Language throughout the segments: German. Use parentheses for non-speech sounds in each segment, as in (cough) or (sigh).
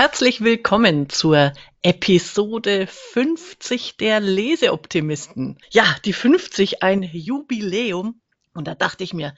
herzlich willkommen zur Episode 50 der Leseoptimisten. Ja, die 50, ein Jubiläum. Und da dachte ich mir,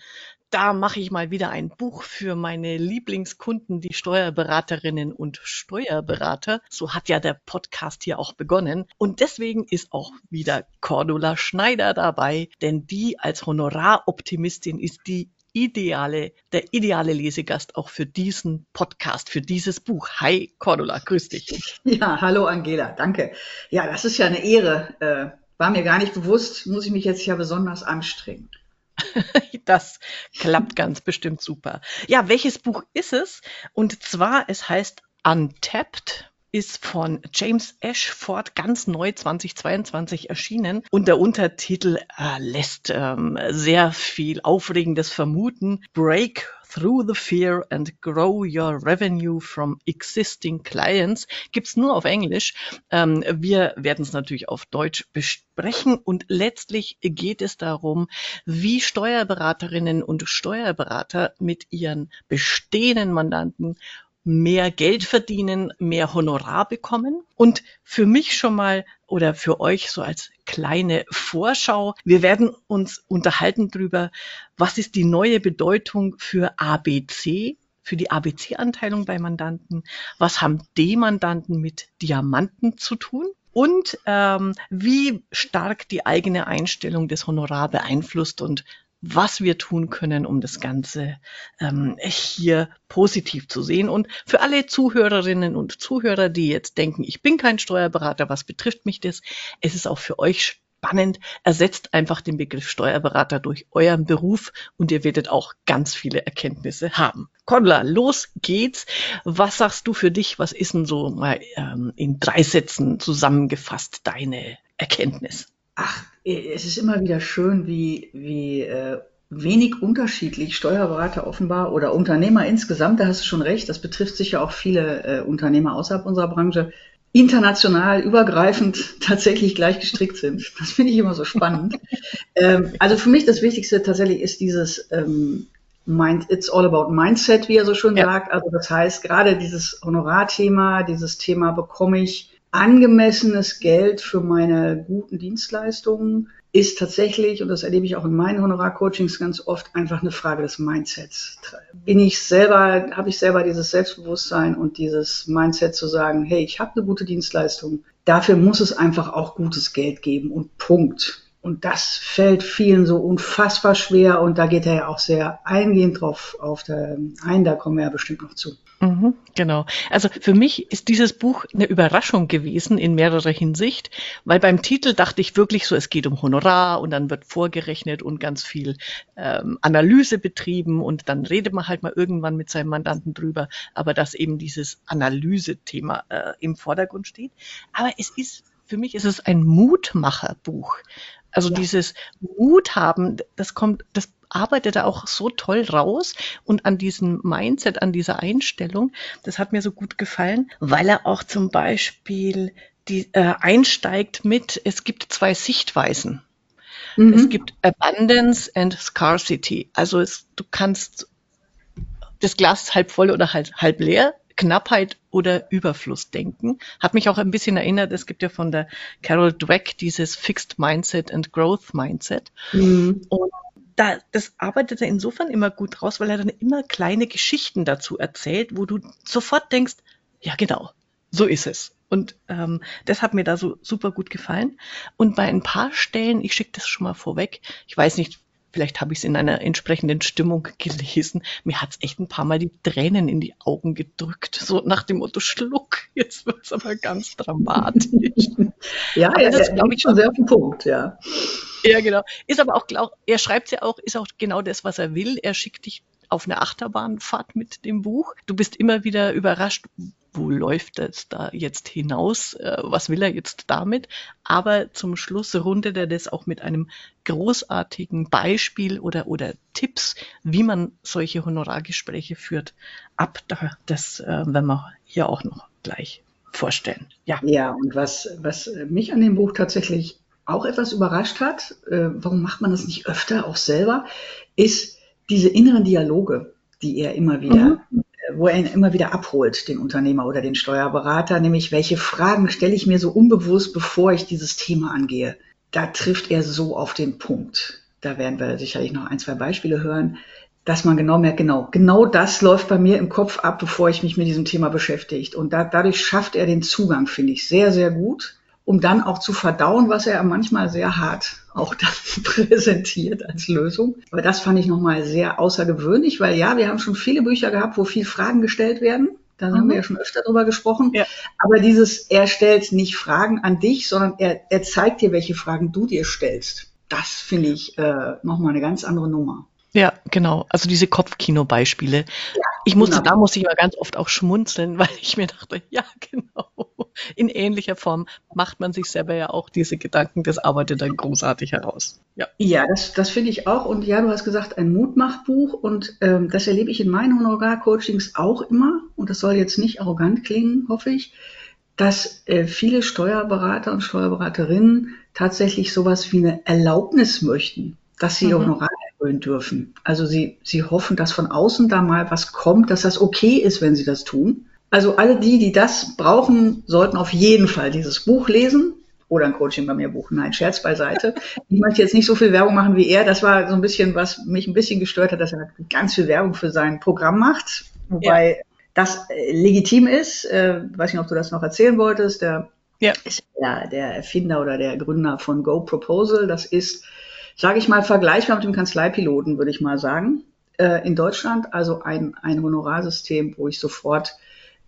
da mache ich mal wieder ein Buch für meine Lieblingskunden, die Steuerberaterinnen und Steuerberater. So hat ja der Podcast hier auch begonnen. Und deswegen ist auch wieder Cordula Schneider dabei, denn die als Honoraroptimistin ist die ideale, der ideale Lesegast auch für diesen Podcast, für dieses Buch. Hi Cordula, grüß dich. (laughs) Ja, hallo Angela, danke. Ja, das ist ja eine Ehre. Äh, war mir gar nicht bewusst, muss ich mich jetzt ja besonders anstrengen. (laughs) das klappt ganz bestimmt super. Ja, welches Buch ist es? Und zwar, es heißt Untapped ist von James Ashford ganz neu 2022 erschienen und der Untertitel äh, lässt ähm, sehr viel Aufregendes vermuten. Break Through the Fear and Grow Your Revenue from Existing Clients gibt's nur auf Englisch. Ähm, wir werden es natürlich auf Deutsch besprechen und letztlich geht es darum, wie Steuerberaterinnen und Steuerberater mit ihren bestehenden Mandanten mehr Geld verdienen, mehr Honorar bekommen. Und für mich schon mal oder für euch so als kleine Vorschau, wir werden uns unterhalten darüber, was ist die neue Bedeutung für ABC, für die ABC-Anteilung bei Mandanten, was haben D-Mandanten mit Diamanten zu tun und ähm, wie stark die eigene Einstellung des Honorar beeinflusst und was wir tun können, um das Ganze ähm, hier positiv zu sehen. Und für alle Zuhörerinnen und Zuhörer, die jetzt denken, ich bin kein Steuerberater, was betrifft mich das? Es ist auch für euch spannend. Ersetzt einfach den Begriff Steuerberater durch euren Beruf und ihr werdet auch ganz viele Erkenntnisse haben. Cordula, los geht's. Was sagst du für dich? Was ist denn so mal ähm, in drei Sätzen zusammengefasst deine Erkenntnis? Ach, es ist immer wieder schön, wie, wie äh, wenig unterschiedlich Steuerberater offenbar oder Unternehmer insgesamt, da hast du schon recht, das betrifft sicher auch viele äh, Unternehmer außerhalb unserer Branche, international übergreifend (laughs) tatsächlich gleich gestrickt sind. Das finde ich immer so spannend. (laughs) ähm, also für mich das Wichtigste tatsächlich ist dieses ähm, Mind, It's all about Mindset, wie er so schön ja. sagt. Also das heißt, gerade dieses Honorarthema, dieses Thema bekomme ich angemessenes Geld für meine guten Dienstleistungen ist tatsächlich, und das erlebe ich auch in meinen Honorarcoachings ganz oft, einfach eine Frage des Mindsets. Bin ich selber, habe ich selber dieses Selbstbewusstsein und dieses Mindset zu sagen, hey, ich habe eine gute Dienstleistung, dafür muss es einfach auch gutes Geld geben und Punkt. Und das fällt vielen so unfassbar schwer und da geht er ja auch sehr eingehend drauf auf der, ein, da kommen wir ja bestimmt noch zu. Mhm, genau. Also für mich ist dieses Buch eine Überraschung gewesen in mehrerer Hinsicht, weil beim Titel dachte ich wirklich so, es geht um Honorar und dann wird vorgerechnet und ganz viel ähm, Analyse betrieben und dann redet man halt mal irgendwann mit seinem Mandanten drüber, aber dass eben dieses Analyse-Thema äh, im Vordergrund steht. Aber es ist für mich ist es ein Mutmacherbuch. Also ja. dieses Mut haben, das kommt, das arbeitet er auch so toll raus und an diesem Mindset, an dieser Einstellung, das hat mir so gut gefallen, weil er auch zum Beispiel die, äh, einsteigt mit, es gibt zwei Sichtweisen. Mhm. Es gibt Abundance and Scarcity. Also es, du kannst das Glas halb voll oder halb, halb leer Knappheit oder Überfluss denken. Hat mich auch ein bisschen erinnert, es gibt ja von der Carol Dweck dieses Fixed Mindset and Growth Mindset. Mhm. Und da, das arbeitet er insofern immer gut raus, weil er dann immer kleine Geschichten dazu erzählt, wo du sofort denkst, ja genau, so ist es. Und ähm, das hat mir da so super gut gefallen. Und bei ein paar Stellen, ich schicke das schon mal vorweg, ich weiß nicht, vielleicht habe ich es in einer entsprechenden Stimmung gelesen. Mir hat es echt ein paar Mal die Tränen in die Augen gedrückt, so nach dem Motto Schluck. Jetzt wird es aber ganz dramatisch. (laughs) ja, aber das ja, glaube ich schon sehr auf den Punkt, ja. Ja, genau. Ist aber auch, glaub, er schreibt ja auch, ist auch genau das, was er will. Er schickt dich auf eine Achterbahnfahrt mit dem Buch. Du bist immer wieder überrascht, wo läuft das da jetzt hinaus? Äh, was will er jetzt damit? Aber zum Schluss rundet er das auch mit einem großartigen Beispiel oder, oder Tipps, wie man solche Honorargespräche führt, ab. Das äh, werden wir hier auch noch gleich vorstellen. Ja, ja und was, was mich an dem Buch tatsächlich auch etwas überrascht hat, äh, warum macht man das nicht öfter auch selber, ist diese inneren Dialoge, die er immer wieder mhm wo er ihn immer wieder abholt, den Unternehmer oder den Steuerberater, nämlich welche Fragen stelle ich mir so unbewusst, bevor ich dieses Thema angehe. Da trifft er so auf den Punkt. Da werden wir sicherlich noch ein, zwei Beispiele hören, dass man genau merkt, genau, genau das läuft bei mir im Kopf ab, bevor ich mich mit diesem Thema beschäftigt. Und da, dadurch schafft er den Zugang, finde ich, sehr, sehr gut um dann auch zu verdauen, was er manchmal sehr hart auch dann (laughs) präsentiert als Lösung. Aber das fand ich nochmal sehr außergewöhnlich, weil ja, wir haben schon viele Bücher gehabt, wo viel Fragen gestellt werden. Da mhm. haben wir mhm. ja schon öfter drüber gesprochen. Ja. Aber dieses, er stellt nicht Fragen an dich, sondern er, er zeigt dir, welche Fragen du dir stellst. Das finde ich äh, nochmal eine ganz andere Nummer. Ja, genau. Also diese Kopfkino-Beispiele. Ja, ich musste, genau. da musste ich mal ganz oft auch schmunzeln, (laughs) weil ich mir dachte, ja, genau. In ähnlicher Form macht man sich selber ja auch diese Gedanken. Das arbeitet dann großartig heraus. Ja, ja das, das finde ich auch. Und ja, du hast gesagt, ein Mutmachbuch. Und ähm, das erlebe ich in meinen Honorar-Coachings auch immer. Und das soll jetzt nicht arrogant klingen, hoffe ich, dass äh, viele Steuerberater und Steuerberaterinnen tatsächlich sowas wie eine Erlaubnis möchten dass sie mhm. Honorar erhöhen dürfen. Also sie, sie hoffen, dass von außen da mal was kommt, dass das okay ist, wenn sie das tun. Also alle die, die das brauchen, sollten auf jeden Fall dieses Buch lesen oder ein Coaching bei mir buchen. Nein, Scherz beiseite. (laughs) Ich möchte jetzt nicht so viel Werbung machen wie er. Das war so ein bisschen, was mich ein bisschen gestört hat, dass er ganz viel Werbung für sein Programm macht. Wobei ja. das äh, legitim ist. Äh, weiß nicht, ob du das noch erzählen wolltest. Der ja. ist ja der Erfinder oder der Gründer von Go Proposal. Das ist sage ich mal, vergleichbar mit dem Kanzleipiloten, würde ich mal sagen, äh, in Deutschland. Also ein, ein Honorarsystem, wo ich sofort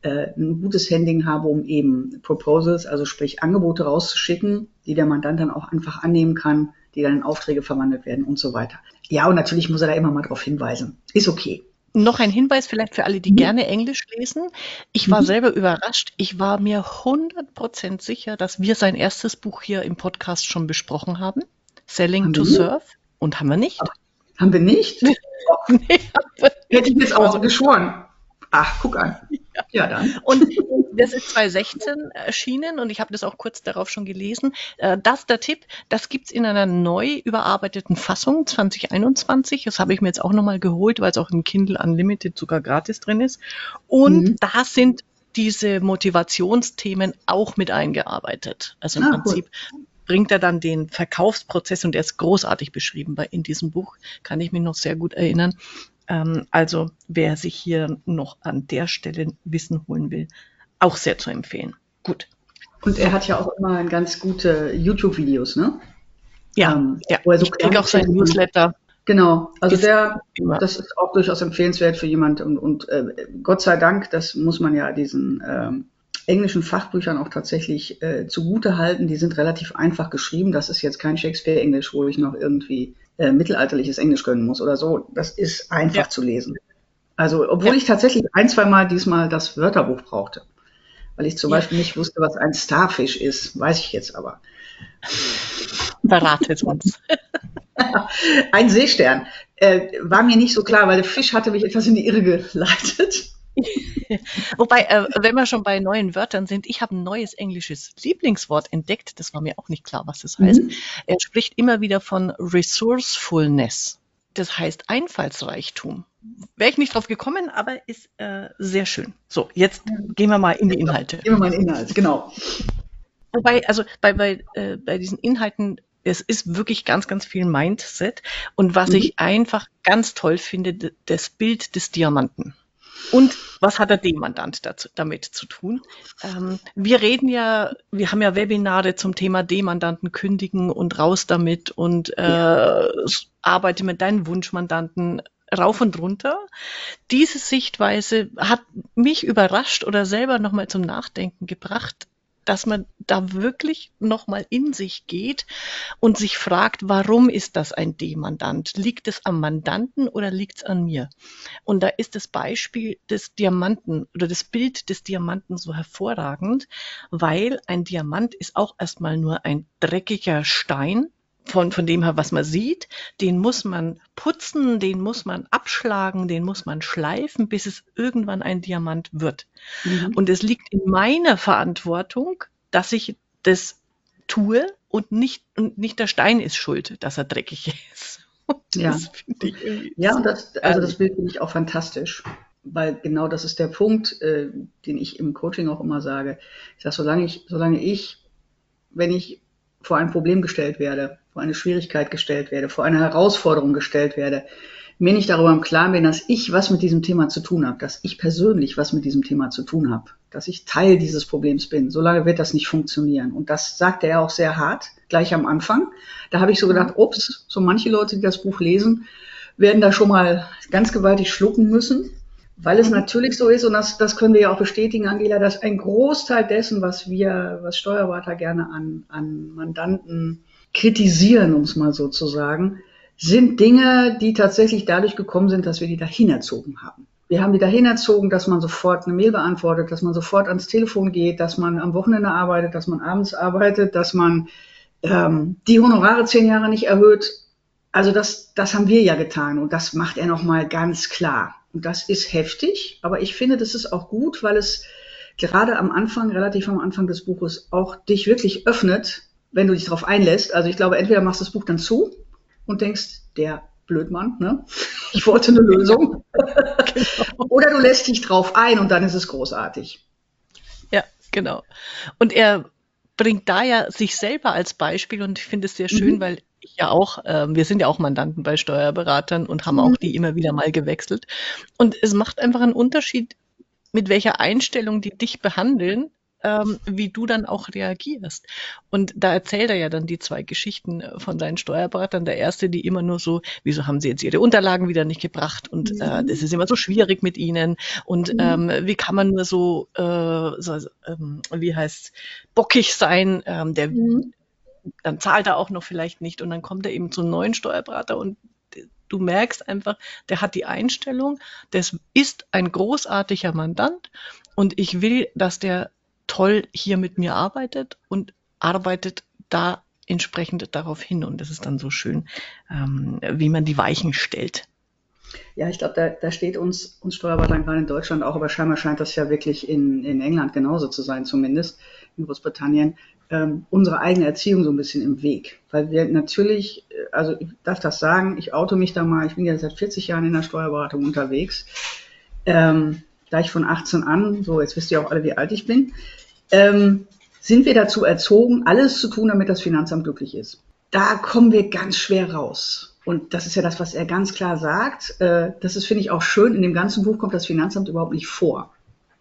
äh, ein gutes Handling habe, um eben Proposals, also sprich Angebote rauszuschicken, die der Mandant dann auch einfach annehmen kann, die dann in Aufträge verwandelt werden und so weiter. Ja, und natürlich muss er da immer mal darauf hinweisen. Ist okay. Noch ein Hinweis vielleicht für alle, die mhm. gerne Englisch lesen. Ich war mhm. selber überrascht. Ich war mir 100% sicher, dass wir sein erstes Buch hier im Podcast schon besprochen haben. Selling to Serve. Und haben wir nicht. Haben wir nicht? (laughs) nee, Hätte ich jetzt auch also, geschworen. Ach, guck an. Ja, ja dann. Und das ist 2016 erschienen und ich habe das auch kurz darauf schon gelesen. Äh, das der Tipp, das gibt es in einer neu überarbeiteten Fassung 2021. Das habe ich mir jetzt auch nochmal geholt, weil es auch im Kindle Unlimited sogar gratis drin ist. Und mhm. da sind diese Motivationsthemen auch mit eingearbeitet. Also im ah, Prinzip cool bringt er dann den Verkaufsprozess und der ist großartig beschrieben bei, in diesem Buch, kann ich mich noch sehr gut erinnern. Ähm, also wer sich hier noch an der Stelle Wissen holen will, auch sehr zu empfehlen. Gut. Und er hat ja auch immer ganz gute YouTube-Videos, ne? Ja, ähm, ja. Wo er so ich kriege auch sein Newsletter. Genau, also der, das ist auch durchaus empfehlenswert für jemand und, und äh, Gott sei Dank, das muss man ja diesen ähm, englischen Fachbüchern auch tatsächlich äh, zugute halten. Die sind relativ einfach geschrieben. Das ist jetzt kein Shakespeare-Englisch, wo ich noch irgendwie äh, mittelalterliches Englisch können muss oder so. Das ist einfach ja. zu lesen. Also, obwohl ja. ich tatsächlich ein, zwei Mal diesmal das Wörterbuch brauchte. Weil ich zum ja. Beispiel nicht wusste, was ein Starfish ist. Weiß ich jetzt aber. Beratet uns. (laughs) ein Seestern. Äh, war mir nicht so klar, weil der Fisch hatte mich etwas in die Irre geleitet. (laughs) (laughs) Wobei, äh, wenn wir schon bei neuen Wörtern sind, ich habe ein neues englisches Lieblingswort entdeckt. Das war mir auch nicht klar, was das heißt. Mhm. Er spricht immer wieder von Resourcefulness. Das heißt Einfallsreichtum. Wäre ich nicht drauf gekommen, aber ist äh, sehr schön. So, jetzt gehen wir mal in die Inhalte. Gehen wir mal in die Inhalte, genau. Wobei, also bei, bei, äh, bei diesen Inhalten es ist wirklich ganz, ganz viel Mindset. Und was mhm. ich einfach ganz toll finde, das Bild des Diamanten. Und was hat der D-Mandant dazu, damit zu tun? Ähm, wir reden ja, wir haben ja Webinare zum Thema D-Mandanten kündigen und raus damit und äh, ja. arbeite mit deinen Wunschmandanten rauf und runter. Diese Sichtweise hat mich überrascht oder selber nochmal zum Nachdenken gebracht, dass man da wirklich nochmal in sich geht und sich fragt, warum ist das ein D-Mandant? Liegt es am Mandanten oder liegt es an mir? Und da ist das Beispiel des Diamanten oder das Bild des Diamanten so hervorragend, weil ein Diamant ist auch erstmal nur ein dreckiger Stein, von, von dem her, was man sieht, den muss man putzen, den muss man abschlagen, den muss man schleifen, bis es irgendwann ein Diamant wird. Mhm. Und es liegt in meiner Verantwortung, dass ich das tue und nicht, und nicht der Stein ist schuld, dass er dreckig (laughs) ist. ja, ja und das, also das Bild finde ich auch fantastisch. weil genau das ist der Punkt, äh, den ich im Coaching auch immer sage. Ich sage, solange ich, solange ich, wenn ich vor ein Problem gestellt werde, vor eine Schwierigkeit gestellt werde, vor eine Herausforderung gestellt werde, mir nicht darüber im Klaren bin, dass ich was mit diesem Thema zu tun habe, dass ich persönlich was mit diesem Thema zu tun habe, dass ich Teil dieses Problems bin. Solange wird das nicht funktionieren. Und das sagte er auch sehr hart, gleich am Anfang. Da habe ich so gedacht, ups, so manche Leute, die das Buch lesen, werden da schon mal ganz gewaltig schlucken müssen, weil es natürlich so ist, und das, das können wir ja auch bestätigen, Angela, dass ein Großteil dessen, was wir, was Steuerberater gerne an, an Mandanten kritisieren, um es mal so zu sagen, sind Dinge, die tatsächlich dadurch gekommen sind, dass wir die dahin erzogen haben. Wir haben die dahin erzogen, dass man sofort eine Mail beantwortet, dass man sofort ans Telefon geht, dass man am Wochenende arbeitet, dass man abends arbeitet, dass man ähm, die Honorare zehn Jahre nicht erhöht. Also das, das haben wir ja getan und das macht er nochmal ganz klar. Und das ist heftig, aber ich finde, das ist auch gut, weil es gerade am Anfang, relativ am Anfang des Buches, auch dich wirklich öffnet, wenn du dich darauf einlässt. Also ich glaube, entweder machst du das Buch dann zu und denkst, der Blödmann, ne? (laughs) Ich wollte eine Lösung. genau. (laughs) (laughs) Oder du lässt dich drauf ein und dann ist es großartig. Ja, genau. Und er bringt da ja sich selber als Beispiel und ich finde es sehr schön, mhm. weil ich ja auch, äh, wir sind ja auch Mandanten bei Steuerberatern und haben mhm. auch die immer wieder mal gewechselt. Und es macht einfach einen Unterschied, mit welcher Einstellung die dich behandeln, ähm, wie du dann auch reagierst. Und da erzählt er ja dann die zwei Geschichten äh, von seinen Steuerberatern. Der erste, die immer nur so, wieso haben sie jetzt ihre Unterlagen wieder nicht gebracht? Und äh, das ist immer so schwierig mit ihnen. Und mhm. ähm, wie kann man nur so, äh, so ähm, wie heißt bockig sein? Ähm, der mhm. dann zahlt er auch noch vielleicht nicht und dann kommt er eben zum neuen Steuerberater und du merkst einfach, der hat die Einstellung, das ist ein großartiger Mandant und ich will, dass der toll hier mit mir arbeitet und arbeitet da entsprechend darauf hin. Und das ist dann so schön, ähm, wie man die Weichen stellt. Ja, ich glaube, da, da steht uns, uns Steuerberatern gerade in Deutschland auch, aber scheinbar scheint das ja wirklich in, in England genauso zu sein, zumindest in Großbritannien, ähm, unsere eigene Erziehung so ein bisschen im Weg. Weil wir natürlich, äh, also ich darf das sagen, ich auto mich da mal, ich bin ja seit 40 Jahren in der Steuerberatung unterwegs. Ähm, gleich von 18 an, so jetzt wisst ihr auch alle, wie alt ich bin, ähm, sind wir dazu erzogen, alles zu tun, damit das Finanzamt glücklich ist. Da kommen wir ganz schwer raus. Und das ist ja das, was er ganz klar sagt. Äh, das ist, finde ich, auch schön. In dem ganzen Buch kommt das Finanzamt überhaupt nicht vor.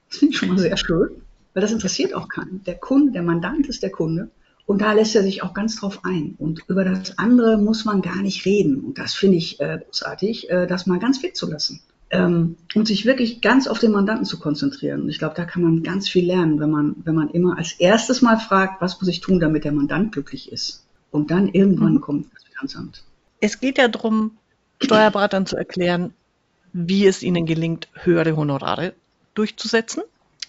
Das finde ich schon mal sehr schön, weil das interessiert auch keinen. Der Kunde, der Mandant ist der Kunde. Und da lässt er sich auch ganz drauf ein. Und über das andere muss man gar nicht reden. Und das finde ich äh, großartig, äh, das mal ganz wegzulassen ähm, und sich wirklich ganz auf den Mandanten zu konzentrieren. Und ich glaube, da kann man ganz viel lernen, wenn man, wenn man immer als erstes mal fragt, was muss ich tun, damit der Mandant glücklich ist. Und dann irgendwann mhm. kommt das Finanzamt. Es geht ja darum, Steuerberatern zu erklären, wie es ihnen gelingt, höhere Honorare durchzusetzen.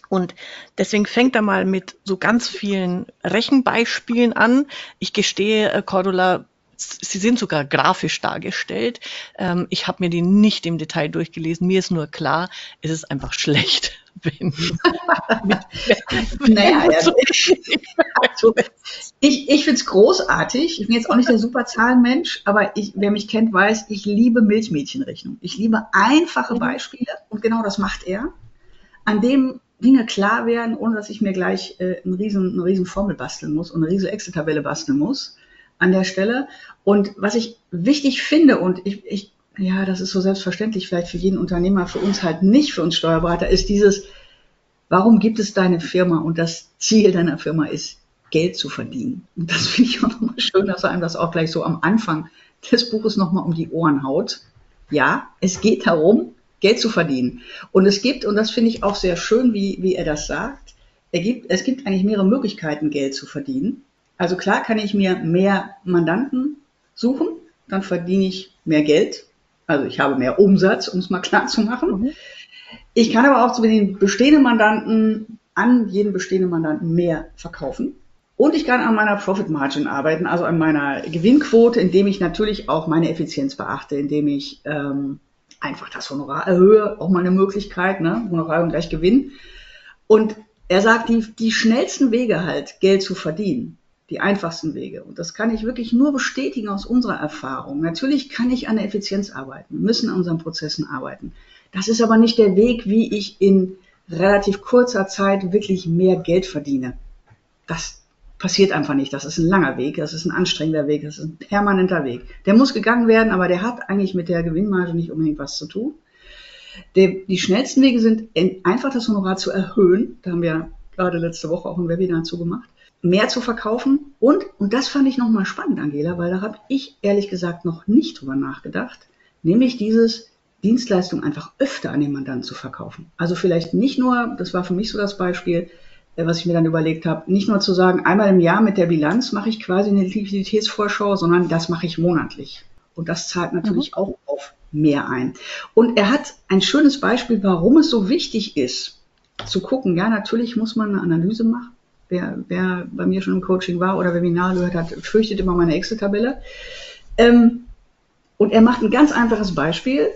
Und deswegen fängt er mal mit so ganz vielen Rechenbeispielen an. Ich gestehe, äh, Cordula, sie sind sogar grafisch dargestellt. Ähm, ich habe mir die nicht im Detail durchgelesen. Mir ist nur klar, es ist einfach schlecht. (laughs) Wenn, naja, ja, also, ich, ich finde es großartig. Ich bin jetzt auch nicht der Superzahlenmensch, aber ich, wer mich kennt, weiß, ich liebe Milchmädchenrechnung. Ich liebe einfache mhm. Beispiele und genau das macht er, an dem Dinge klar werden, ohne dass ich mir gleich äh, eine, riesen, eine riesen Formel basteln muss und eine riesen Excel-Tabelle basteln muss an der Stelle. Und was ich wichtig finde, und ich, ich, ja, das ist so selbstverständlich vielleicht für jeden Unternehmer, für uns halt nicht, für uns Steuerberater, ist dieses, warum gibt es deine Firma? Und das Ziel deiner Firma ist, Geld zu verdienen. Und das finde ich auch nochmal schön, dass er einem das auch gleich so am Anfang des Buches nochmal um die Ohren haut. Ja, es geht darum, Geld zu verdienen. Und es gibt, und das finde ich auch sehr schön, wie, wie er das sagt, er gibt, es gibt eigentlich mehrere Möglichkeiten, Geld zu verdienen. Also klar kann ich mir mehr Mandanten suchen, dann verdiene ich mehr Geld. Also ich habe mehr Umsatz, um es mal klar zu machen. Mhm. Ich kann aber auch zu den bestehenden Mandanten an jeden bestehenden Mandanten mehr verkaufen. Und ich kann an meiner Profit Margin arbeiten, also an meiner Gewinnquote, indem ich natürlich auch meine Effizienz beachte, indem ich ähm, einfach das Honorar erhöhe, auch mal eine Möglichkeit, ne? Honorar und gleich Gewinn. Und er sagt, die, die schnellsten Wege halt, Geld zu verdienen, die einfachsten Wege. Und das kann ich wirklich nur bestätigen aus unserer Erfahrung. Natürlich kann ich an der Effizienz arbeiten, müssen an unseren Prozessen arbeiten. Das ist aber nicht der Weg, wie ich in relativ kurzer Zeit wirklich mehr Geld verdiene. Das passiert einfach nicht. Das ist ein langer Weg, das ist ein anstrengender Weg, das ist ein permanenter Weg. Der muss gegangen werden, aber der hat eigentlich mit der Gewinnmarge nicht unbedingt was zu tun. Die schnellsten Wege sind einfach das Honorar zu erhöhen. Da haben wir gerade letzte Woche auch ein Webinar zu gemacht. Mehr zu verkaufen und, und das fand ich nochmal spannend, Angela, weil da habe ich ehrlich gesagt noch nicht drüber nachgedacht, nämlich dieses Dienstleistung einfach öfter an den Mandanten zu verkaufen. Also vielleicht nicht nur, das war für mich so das Beispiel, äh, was ich mir dann überlegt habe, nicht nur zu sagen, einmal im Jahr mit der Bilanz mache ich quasi eine Liquiditätsvorschau, sondern das mache ich monatlich. Und das zahlt natürlich mhm. auch auf mehr ein. Und er hat ein schönes Beispiel, warum es so wichtig ist, zu gucken. Ja, natürlich muss man eine Analyse machen. Wer, wer bei mir schon im Coaching war oder Webinar gehört hat, fürchtet immer meine Excel-Tabelle. Ähm, und er macht ein ganz einfaches Beispiel,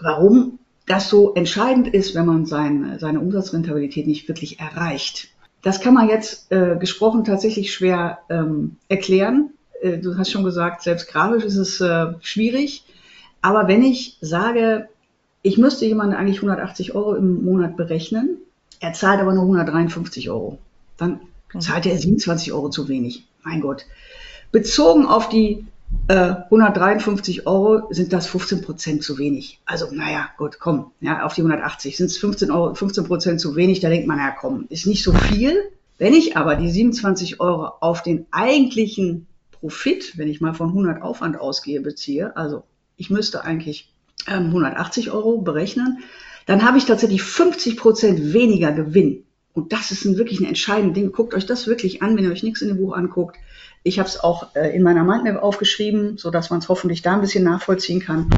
warum das so entscheidend ist, wenn man sein, seine Umsatzrentabilität nicht wirklich erreicht. Das kann man jetzt äh, gesprochen tatsächlich schwer ähm, erklären. Äh, du hast schon gesagt, selbst grafisch ist es äh, schwierig. Aber wenn ich sage, ich müsste jemanden eigentlich 180 Euro im Monat berechnen, er zahlt aber nur 153 Euro, dann mhm. zahlt er 27 Euro zu wenig. Mein Gott. Bezogen auf die äh, 153 Euro sind das 15 Prozent zu wenig. Also, naja, gut, komm, ja, auf die 180 sind es 15 Euro, 15 Prozent zu wenig. Da denkt man, ja, komm, ist nicht so viel. Wenn ich aber die 27 Euro auf den eigentlichen Profit, wenn ich mal von 100 Aufwand ausgehe, beziehe, also ich müsste eigentlich ähm, 180 Euro berechnen, dann habe ich tatsächlich 50 Prozent weniger Gewinn. Und das ist ein, wirklich ein entscheidendes Ding. Guckt euch das wirklich an, wenn ihr euch nichts in dem Buch anguckt. Ich habe es auch äh, in meiner Mindmap aufgeschrieben, so dass man es hoffentlich da ein bisschen nachvollziehen kann.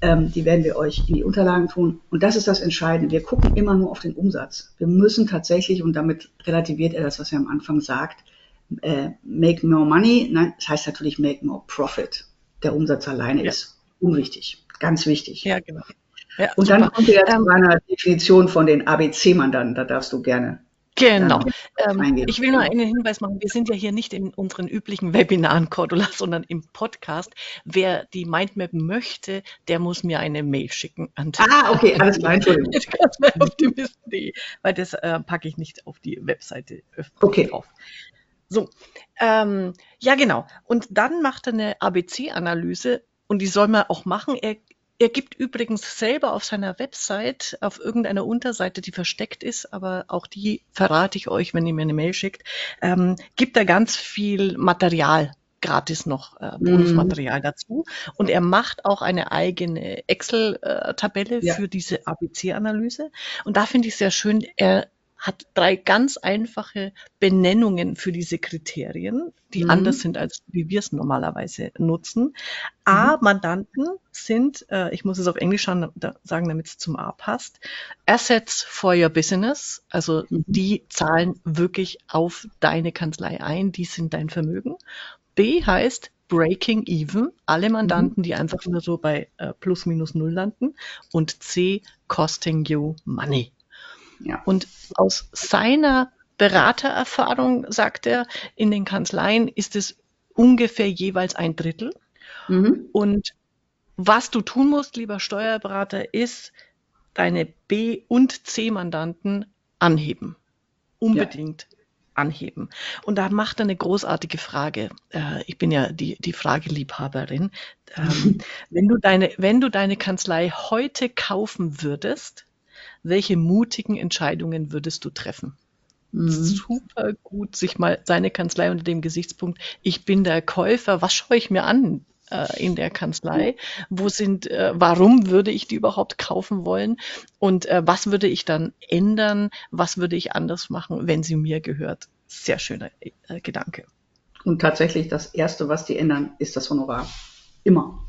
Ähm, die werden wir euch in die Unterlagen tun. Und das ist das Entscheidende. Wir gucken immer nur auf den Umsatz. Wir müssen tatsächlich, und damit relativiert er das, was er am Anfang sagt, äh, make more money. Nein, das heißt natürlich make more profit. Der Umsatz alleine ja. ist unwichtig. Ganz wichtig. Ja, genau. Ja, und super. dann kommt ihr jetzt ähm, zu meiner Definition von den ABC-Mandanten. Da darfst du gerne Genau. Ähm, ich will nur einen Hinweis machen. Wir sind ja hier nicht in unseren üblichen Webinaren, Cordula, sondern im Podcast. Wer die Mindmap möchte, der muss mir eine Mail schicken. An ah, okay, (laughs) alles klar, Entschuldigung. weil das äh, packe ich nicht auf die Webseite öffentlich okay. drauf. So, ähm, ja genau. Und dann macht er eine ABC-Analyse und die soll man auch machen. Er er gibt übrigens selber auf seiner Website, auf irgendeiner Unterseite, die versteckt ist, aber auch die verrate ich euch, wenn ihr mir eine Mail schickt, ähm, gibt er ganz viel Material gratis noch äh, mhm. Bonusmaterial mm. dazu. Und er macht auch eine eigene Excel-Tabelle ja. für diese ABC-Analyse. Und da finde ich sehr schön, er hat drei ganz einfache Benennungen für diese Kriterien, die mhm. anders sind, als wie wir es normalerweise nutzen. A, mhm. Mandanten sind, äh, ich muss es auf Englisch sagen, damit es zum A passt, Assets for your business, also mhm. die zahlen wirklich auf deine Kanzlei ein, die sind dein Vermögen. B heißt Breaking Even, alle Mandanten, mhm. die einfach nur so bei äh, plus minus null landen. Und C, Costing you money. Ja. Und aus seiner Beratererfahrung sagt er, in den Kanzleien ist es ungefähr jeweils ein Drittel. Mhm. Und was du tun musst, lieber Steuerberater, ist deine B- und C-Mandanten anheben. Unbedingt ja. anheben. Und da macht er eine großartige Frage. Äh, ich bin ja die, die Frageliebhaberin. Ähm, (laughs) wenn, du deine, wenn du deine Kanzlei heute kaufen würdest, welche mutigen Entscheidungen würdest du treffen? Mhm. Super gut, sich mal seine Kanzlei unter dem Gesichtspunkt, ich bin der Käufer, was schaue ich mir an äh, in der Kanzlei? Wo sind, äh, warum würde ich die überhaupt kaufen wollen? Und äh, was würde ich dann ändern? Was würde ich anders machen, wenn sie mir gehört? Sehr schöner äh, Gedanke. Und tatsächlich das Erste, was die ändern, ist das Honorar. Immer.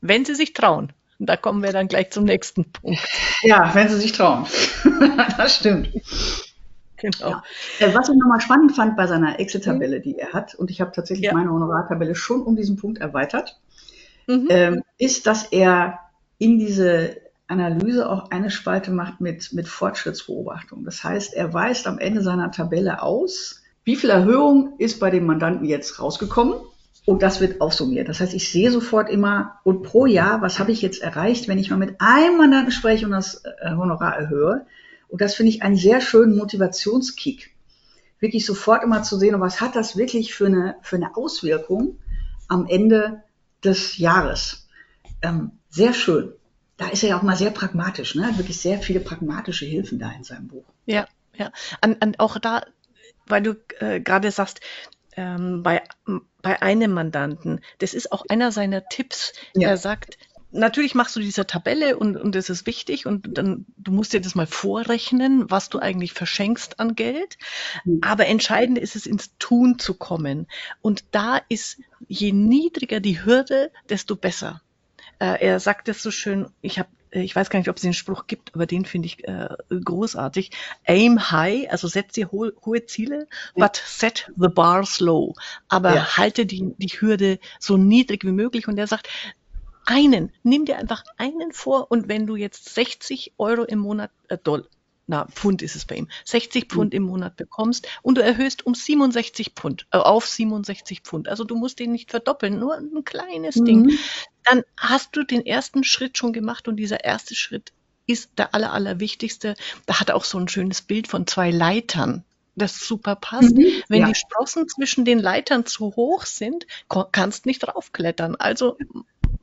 Wenn sie sich trauen. Da kommen wir dann gleich zum nächsten Punkt. Ja, wenn sie sich trauen. (laughs) das stimmt. Genau. Ja. Äh, was ich nochmal spannend fand bei seiner Exit-Tabelle, die er hat, und ich habe tatsächlich ja. meine Honorartabelle schon um diesen Punkt erweitert, mhm. ähm, ist, dass er in diese Analyse auch eine Spalte macht mit, mit Fortschrittsbeobachtung. Das heißt, er weist am Ende seiner Tabelle aus, wie viel Erhöhung ist bei dem Mandanten jetzt rausgekommen? Und das wird aufsummiert. Das heißt, ich sehe sofort immer, und pro Jahr, was habe ich jetzt erreicht, wenn ich mal mit einem Mandanten spreche und das äh, Honorar erhöhe? Und das finde ich einen sehr schönen Motivationskick. Wirklich sofort immer zu sehen, was hat das wirklich für eine, für eine Auswirkung am Ende des Jahres. Ähm, sehr schön. Da ist er ja auch mal sehr pragmatisch, ne? Wirklich sehr viele pragmatische Hilfen da in seinem Buch. Ja, ja. An, an auch da, weil du äh, gerade sagst, ähm, bei, bei einem Mandanten, das ist auch einer seiner Tipps. Ja. Er sagt, natürlich machst du diese Tabelle und, und das ist wichtig und dann, du musst dir das mal vorrechnen, was du eigentlich verschenkst an Geld. Mhm. Aber entscheidend ist es, ins Tun zu kommen. Und da ist, je niedriger die Hürde, desto besser. Äh, er sagt es so schön, ich habe ich weiß gar nicht, ob es den Spruch gibt, aber den finde ich äh, großartig. Aim high, also setze ho hohe Ziele, ja. but set the bar slow. Aber ja. halte die, die Hürde so niedrig wie möglich. Und er sagt, einen, nimm dir einfach einen vor und wenn du jetzt 60 Euro im Monat, äh, Dollar, na, Pfund ist es bei ihm, 60 mhm. Pfund im Monat bekommst und du erhöhst um 67 Pfund, äh, auf 67 Pfund. Also du musst den nicht verdoppeln, nur ein kleines mhm. Ding. Dann hast du den ersten Schritt schon gemacht und dieser erste Schritt ist der aller, allerwichtigste. Da hat er auch so ein schönes Bild von zwei Leitern das super passt. Mhm, Wenn ja. die Sprossen zwischen den Leitern zu hoch sind, kannst nicht draufklettern. Also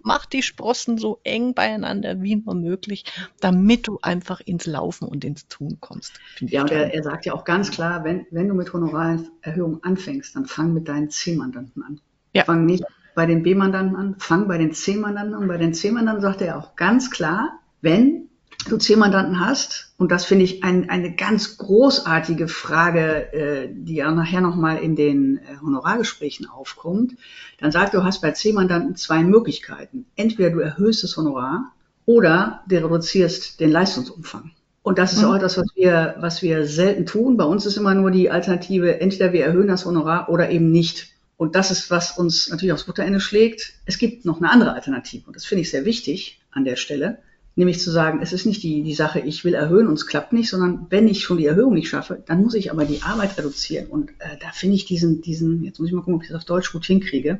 mach die Sprossen so eng beieinander wie nur möglich, damit du einfach ins Laufen und ins Tun kommst. Ja, und er, er, sagt ja auch ganz klar, wenn, wenn du mit Honorarerhöhung anfängst, dann fang mit deinen C-Mandanten an. Ja. Fang nicht bei den B-Mandanten an, fang bei den C-Mandanten an. Und bei den C-Mandanten sagt er auch ganz klar, wenn du zehn Mandanten hast, und das finde ich ein, eine ganz großartige Frage, äh, die ja nachher nochmal in den äh, Honorargesprächen aufkommt, dann sagt du hast bei zehn Mandanten zwei Möglichkeiten. Entweder du erhöhst das Honorar oder du reduzierst den Leistungsumfang. Und das ist mhm. auch etwas, was wir, was wir selten tun. Bei uns ist immer nur die Alternative, entweder wir erhöhen das Honorar oder eben nicht. Und das ist, was uns natürlich aufs Butterende schlägt. Es gibt noch eine andere Alternative. Und das finde ich sehr wichtig an der Stelle. Nämlich zu sagen, es ist nicht die, die Sache, ich will erhöhen und es klappt nicht, sondern wenn ich schon die Erhöhung nicht schaffe, dann muss ich aber die Arbeit reduzieren. Und äh, da finde ich diesen, diesen, jetzt muss ich mal gucken, ob ich das auf Deutsch gut hinkriege,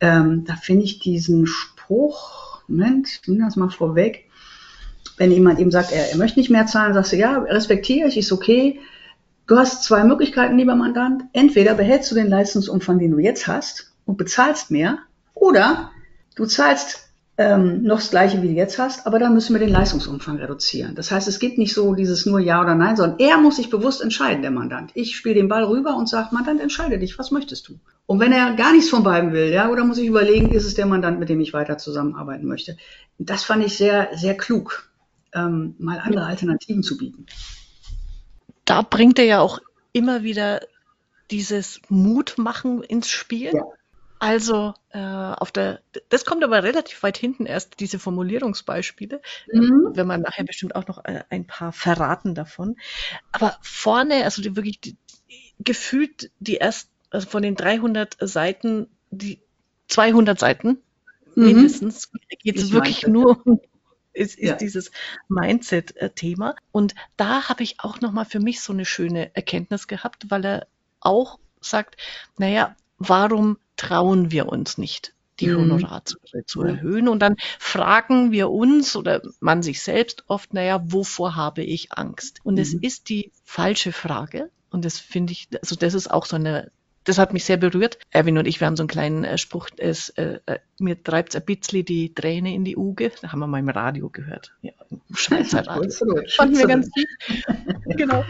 ähm, da finde ich diesen Spruch, Moment, ich nehme das mal vorweg, wenn jemand eben sagt, er, er möchte nicht mehr zahlen, sagst du, ja, respektiere ich, ist okay. Du hast zwei Möglichkeiten, lieber Mandant. Entweder behältst du den Leistungsumfang, den du jetzt hast und bezahlst mehr, oder du zahlst ähm, noch das gleiche, wie du jetzt hast, aber dann müssen wir den Leistungsumfang reduzieren. Das heißt, es gibt nicht so dieses nur Ja oder Nein, sondern er muss sich bewusst entscheiden, der Mandant. Ich spiele den Ball rüber und sage, Mandant, entscheide dich, was möchtest du? Und wenn er gar nichts von beiden will, ja, oder muss ich überlegen, ist es der Mandant, mit dem ich weiter zusammenarbeiten möchte? Das fand ich sehr, sehr klug, ähm, mal andere Alternativen zu bieten. Da bringt er ja auch immer wieder dieses Mutmachen ins Spiel. Ja. Also äh, auf der, das kommt aber relativ weit hinten erst, diese Formulierungsbeispiele. Mhm. Wenn man nachher bestimmt auch noch äh, ein paar verraten davon. Aber vorne, also die, wirklich die, gefühlt die erst, also von den 300 Seiten, die 200 Seiten mhm. mindestens, geht es wirklich nur um (laughs) ist, ist ja. dieses Mindset-Thema. Und da habe ich auch nochmal für mich so eine schöne Erkenntnis gehabt, weil er auch sagt, naja, warum trauen wir uns nicht, die mhm. Honorare zu erhöhen. Und dann fragen wir uns oder man sich selbst oft, naja, wovor habe ich Angst? Und mhm. es ist die falsche Frage. Und das finde ich, also das ist auch so eine, das hat mich sehr berührt. Erwin und ich, wir haben so einen kleinen äh, Spruch, es, äh, äh mir treibt ein bisschen die Träne in die Uge. Da haben wir mal im Radio gehört. Ja, Schweizer (laughs) Radio. Fanden wir ganz süß. genau.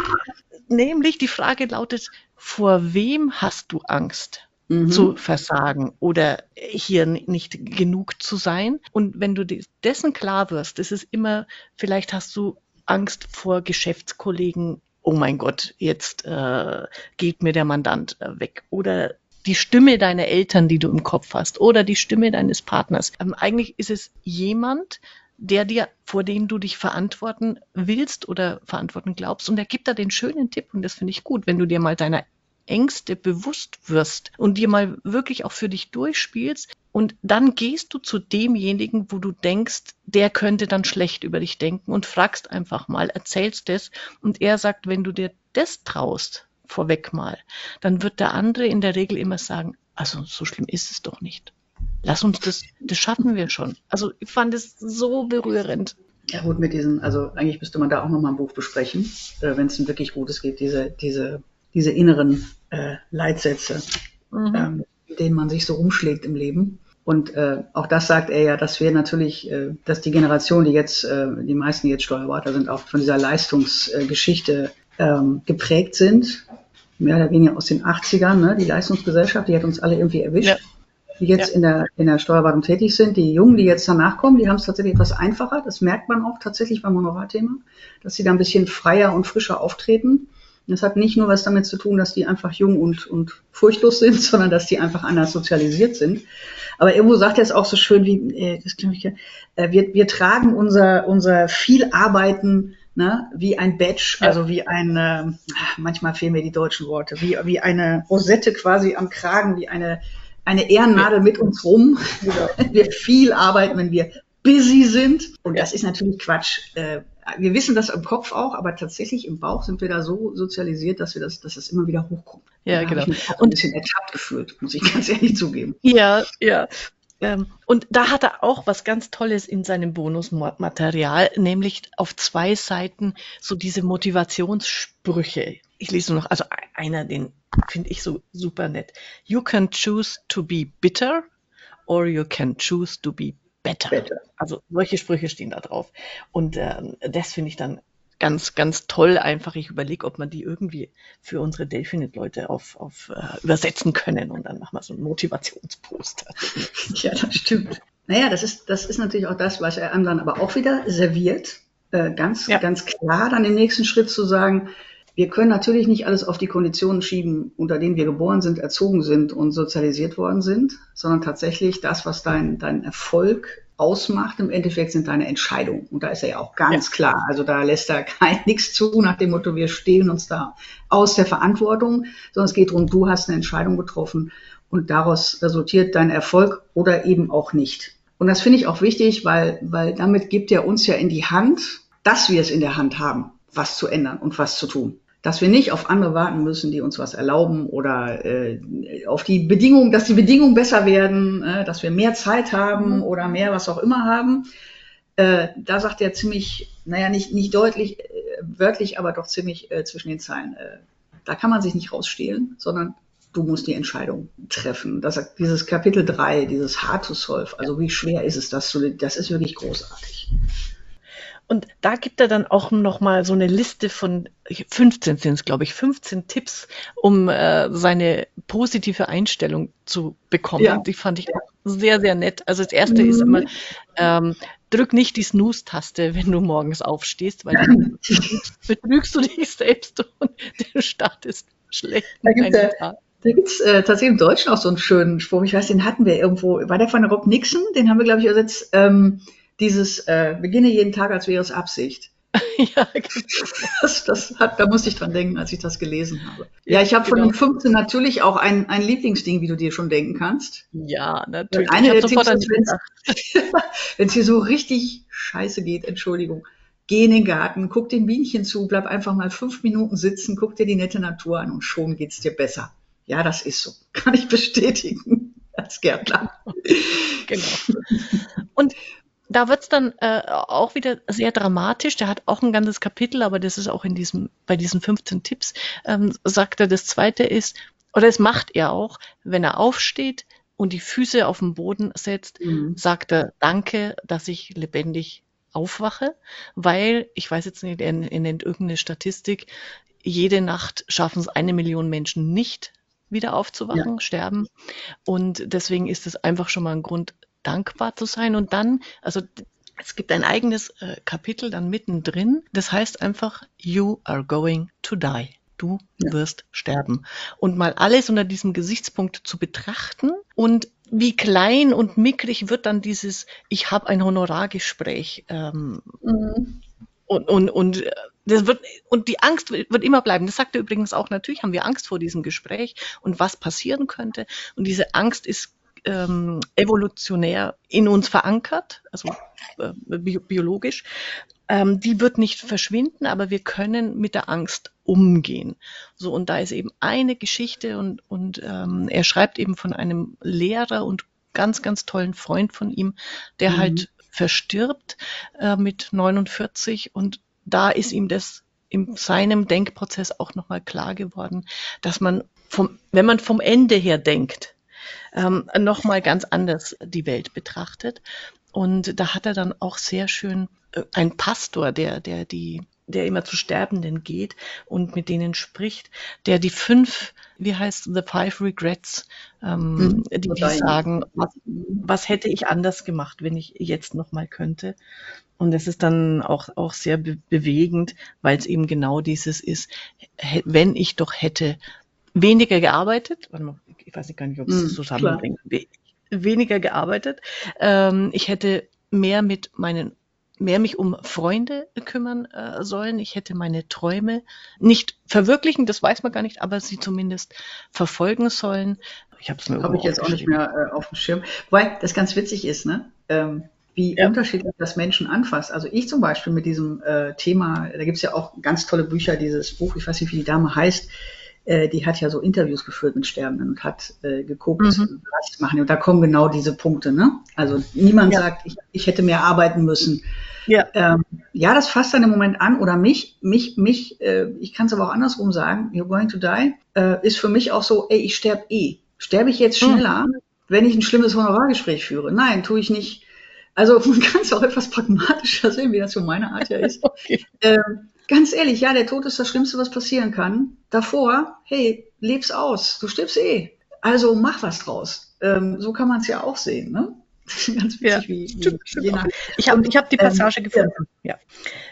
Nämlich die Frage lautet, vor wem hast du Angst? mhm. zu versagen oder hier nicht genug zu sein. Und wenn du dessen klar wirst, ist es immer, vielleicht hast du Angst vor Geschäftskollegen, oh mein Gott, jetzt äh, geht mir der Mandant äh, weg. Oder die Stimme deiner Eltern, die du im Kopf hast, oder die Stimme deines Partners. Ähm, eigentlich ist es jemand, der dir, vor dem du dich verantworten willst oder verantworten glaubst. Und er gibt da den schönen Tipp, und das finde ich gut, wenn du dir mal deiner Ängste bewusst wirst und dir mal wirklich auch für dich durchspielst und dann gehst du zu demjenigen, wo du denkst, der könnte dann schlecht über dich denken und fragst einfach mal, erzählst es und er sagt, wenn du dir das traust, vorweg mal, dann wird der andere in der Regel immer sagen, also so schlimm ist es doch nicht. Lass uns das, das schaffen wir schon. Also ich fand es so berührend. Ja gut, mit diesen, also eigentlich müsste man da auch nochmal ein Buch besprechen, äh, wenn es ein wirklich gutes gibt, diese, diese, diese inneren äh, Leitsätze, mhm. ähm, denen man sich so umschlägt im Leben. Und äh, auch das sagt er ja, dass wir natürlich, äh, dass die Generation, die jetzt, äh, die meisten jetzt Steuerberater sind, auch von dieser Leistungsgeschichte ähm, geprägt sind. Mehr oder weniger aus den 80ern, ne? die Leistungsgesellschaft, die hat uns alle irgendwie erwischt. Ja. Die jetzt ja. in, der, in der Steuerberatung tätig sind, die Jungen, die jetzt danach kommen, die haben es tatsächlich etwas einfacher. Das merkt man auch tatsächlich beim Honorarthema, dass sie da ein bisschen freier und frischer auftreten. Das hat nicht nur was damit zu tun, dass die einfach jung und, und furchtlos sind, (laughs) sondern dass die einfach anders sozialisiert sind. Aber irgendwo sagt er es auch so schön wie, äh, das ich, äh, wir, wir tragen unser, unser viel Arbeiten ne, wie ein Badge, also wie ein, äh, manchmal fehlen mir die deutschen Worte, wie, wie eine Rosette quasi am Kragen, wie eine, eine Ehrennadel mit uns rum. Ja. (laughs) wir viel arbeiten, wenn wir busy sind. Und das ist natürlich Quatsch. Äh, wir wissen das im Kopf auch, aber tatsächlich im Bauch sind wir da so sozialisiert, dass wir das, dass das immer wieder hochkommt. Ja, da genau. Ich mich auch ein bisschen ertappt gefühlt, muss ich (laughs) ganz ehrlich zugeben. Ja, ja. Ähm, und da hat er auch was ganz Tolles in seinem Bonusmaterial, nämlich auf zwei Seiten so diese Motivationssprüche. Ich lese nur noch, also einer, den finde ich so super nett. You can choose to be bitter or you can choose to be better. better. Also solche Sprüche stehen da drauf. Und ähm, das finde ich dann ganz, ganz toll einfach. Ich überlege, ob man die irgendwie für unsere Delfinit-Leute auf, auf uh, übersetzen können und dann machen wir so ein Motivationsposter. (laughs) ja, das stimmt. Naja, das ist, das ist natürlich auch das, was er einem dann aber auch wieder serviert. Äh, ganz, ja. ganz klar dann im nächsten Schritt zu sagen, wir können natürlich nicht alles auf die Konditionen schieben, unter denen wir geboren sind, erzogen sind und sozialisiert worden sind, sondern tatsächlich das, was dein, dein Erfolg ausmacht, im Endeffekt sind deine Entscheidungen. Und da ist er ja auch ganz ja. klar. Also da lässt er kein (laughs) nichts zu nach dem Motto, wir stehlen uns da aus der Verantwortung, sondern es geht darum, du hast eine Entscheidung getroffen und daraus resultiert dein Erfolg oder eben auch nicht. Und das finde ich auch wichtig, weil, weil damit gibt er uns ja in die Hand, dass wir es in der Hand haben, was zu ändern und was zu tun dass wir nicht auf andere warten müssen, die uns was erlauben oder äh, auf die Bedingungen, dass die Bedingungen besser werden, äh, dass wir mehr Zeit haben mhm. oder mehr was auch immer haben. Äh, da sagt er ziemlich, naja, nicht, nicht deutlich, äh, wörtlich, aber doch ziemlich äh, zwischen den Zeilen. Äh, da kann man sich nicht rausstehlen, sondern du musst die Entscheidung treffen. Das, dieses Kapitel 3, dieses Hard to Solve, also wie schwer ist es, das zu, das ist wirklich großartig. Und da gibt er dann auch noch mal so eine Liste von 15 sind es, glaube ich, 15 Tipps, um äh, seine positive Einstellung zu bekommen. Ja. Die fand ich auch sehr, sehr nett. Also das erste mhm. ist immer, ähm, drück nicht die Snooze-Taste, wenn du morgens aufstehst, weil dann (laughs) betrügst du dich selbst und der Start ist schlecht. Da gibt es da gibt's äh, tatsächlich im Deutschen auch so einen schönen Spruch. Ich weiß, den hatten wir irgendwo. War der von Rob Nixon? Den haben wir, glaube ich, übersetzt. Ähm, dieses äh, beginne jeden Tag, als wäre es Absicht. (laughs) ja, genau. das, das hat, da musste ich dran denken, als ich das gelesen habe. Ja, ich habe von genau. den 15 natürlich auch ein, ein Lieblingsding, wie du dir schon denken kannst. Ja, natürlich. Eine der Tipps wenn es (laughs) dir so richtig scheiße geht, Entschuldigung, geh in den Garten, guck den Bienchen zu, bleib einfach mal fünf Minuten sitzen, guck dir die nette Natur an und schon geht's dir besser. Ja, das ist so. (laughs) Kann ich bestätigen als Gärtner. Genau. Und da wird's dann äh, auch wieder sehr dramatisch. Der hat auch ein ganzes Kapitel, aber das ist auch in diesem, bei diesen 15 Tipps, ähm, sagt er, das zweite ist, oder es macht er auch, wenn er aufsteht und die Füße auf den Boden setzt, mhm. sagt er, danke, dass ich lebendig aufwache, weil, ich weiß jetzt nicht, er, er nennt irgendeine Statistik, jede Nacht schaffen es eine Million Menschen nicht, wieder aufzuwachen, ja. sterben. Und deswegen ist es einfach schon mal ein Grund, dankbar zu sein und dann, also es gibt ein eigenes äh, Kapitel dann mittendrin, das heißt einfach, you are going to die. Du ja. wirst sterben. Und mal alles unter diesem Gesichtspunkt zu betrachten und wie klein und mickrig wird dann dieses, ich habe ein Honorargespräch ähm, mhm. und, und, und äh, das wird, und die Angst wird immer bleiben. Das sagt er übrigens auch, natürlich haben wir Angst vor diesem Gespräch und was passieren könnte. Und diese Angst ist ähm, evolutionär in uns verankert, also äh, bi biologisch. ähm, die wird nicht verschwinden, aber wir können mit der Angst umgehen. So, und da ist eben eine Geschichte und, und ähm, er schreibt eben von einem Lehrer und ganz, ganz tollen Freund von ihm, der mhm. halt verstirbt äh, mit 49 und da ist ihm das in seinem Denkprozess auch nochmal klar geworden, dass man vom, wenn man vom Ende her denkt, ähm, nochmal ganz anders die Welt betrachtet. Und da hat er dann auch sehr schön äh, ein Pastor, der, der die, der immer zu Sterbenden geht und mit denen spricht, der die fünf, wie heißt The Five Regrets, ähm, hm, die, die sagen, was, was hätte ich anders gemacht, wenn ich jetzt nochmal könnte. Und es ist dann auch, auch sehr be bewegend, weil es eben genau dieses ist, wenn ich doch hätte weniger gearbeitet, ich weiß nicht gar nicht, ob es mm, zusammenbringt, weniger gearbeitet, ähm, ich hätte mehr mit meinen mehr mich um Freunde kümmern äh, sollen. Ich hätte meine Träume nicht verwirklichen, das weiß man gar nicht, aber sie zumindest verfolgen sollen. Ich habe es mir Habe ich jetzt auch nicht mehr äh, auf dem Schirm. Weil das ganz witzig ist, ne? Ähm, wie ja. unterschiedlich das Menschen anfasst. Also ich zum Beispiel mit diesem äh, Thema, da gibt es ja auch ganz tolle Bücher, dieses Buch, ich weiß nicht, wie die Dame heißt, äh, die hat ja so Interviews geführt mit Sterbenden und hat äh, geguckt, mhm. was machen. Und da kommen genau diese Punkte. Ne? Also niemand ja. sagt, ich, ich hätte mehr arbeiten müssen. Ja. Ähm, ja, das fasst dann im Moment an. Oder mich, mich, mich, äh, ich kann es aber auch andersrum sagen, you're going to die, äh, ist für mich auch so, ey, ich sterbe eh. Sterbe ich jetzt mhm. schneller, mhm. wenn ich ein schlimmes Honorargespräch führe? Nein, tue ich nicht also (laughs) man kann es auch etwas pragmatischer sehen, wie das so meine Art ja ist. (laughs) okay. ähm, ganz ehrlich, ja, der Tod ist das Schlimmste, was passieren kann. Davor, hey, leb's aus, du stirbst eh. Also mach was draus. Ähm, so kann man es ja auch sehen, ne? (laughs) Ganz wichtig, ja, wie, wie je nach. Ich habe hab die ähm, Passage ähm, gefunden. Ja. ja.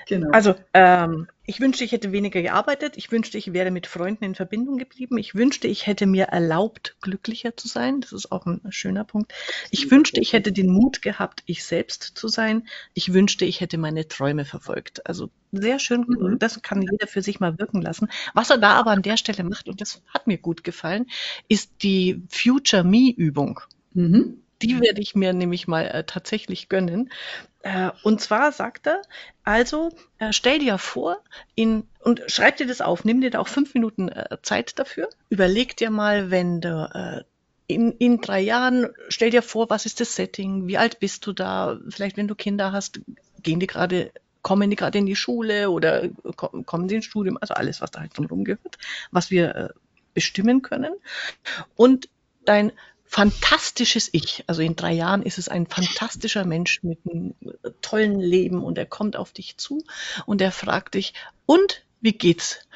Genau. Also, ähm, ich wünschte, ich hätte weniger gearbeitet. Ich wünschte, ich wäre mit Freunden in Verbindung geblieben. Ich wünschte, ich hätte mir erlaubt, glücklicher zu sein. Das ist auch ein schöner Punkt. Ich wünschte, ich hätte den Mut gehabt, ich selbst zu sein. Ich wünschte, ich hätte meine Träume verfolgt. Also sehr schön. Mhm. Das kann jeder für sich mal wirken lassen. Was er da aber an der Stelle macht, und das hat mir gut gefallen, ist die Future Me Übung. Mhm. Die werde ich mir nämlich mal äh, tatsächlich gönnen. Äh, und zwar sagt er, also äh, stell dir vor, in, und schreib dir das auf, nimm dir da auch fünf Minuten äh, Zeit dafür. Überleg dir mal, wenn du äh, in, in drei Jahren, stell dir vor, was ist das Setting, wie alt bist du da, vielleicht wenn du Kinder hast, gehen die gerade kommen die gerade in die Schule oder kommen sie ins Studium, also alles, was da halt drum gehört, was wir äh, bestimmen können. Und dein fantastisches Ich. Also in drei Jahren ist es ein fantastischer Mensch mit einem tollen Leben und er kommt auf dich zu und er fragt dich, und wie geht's?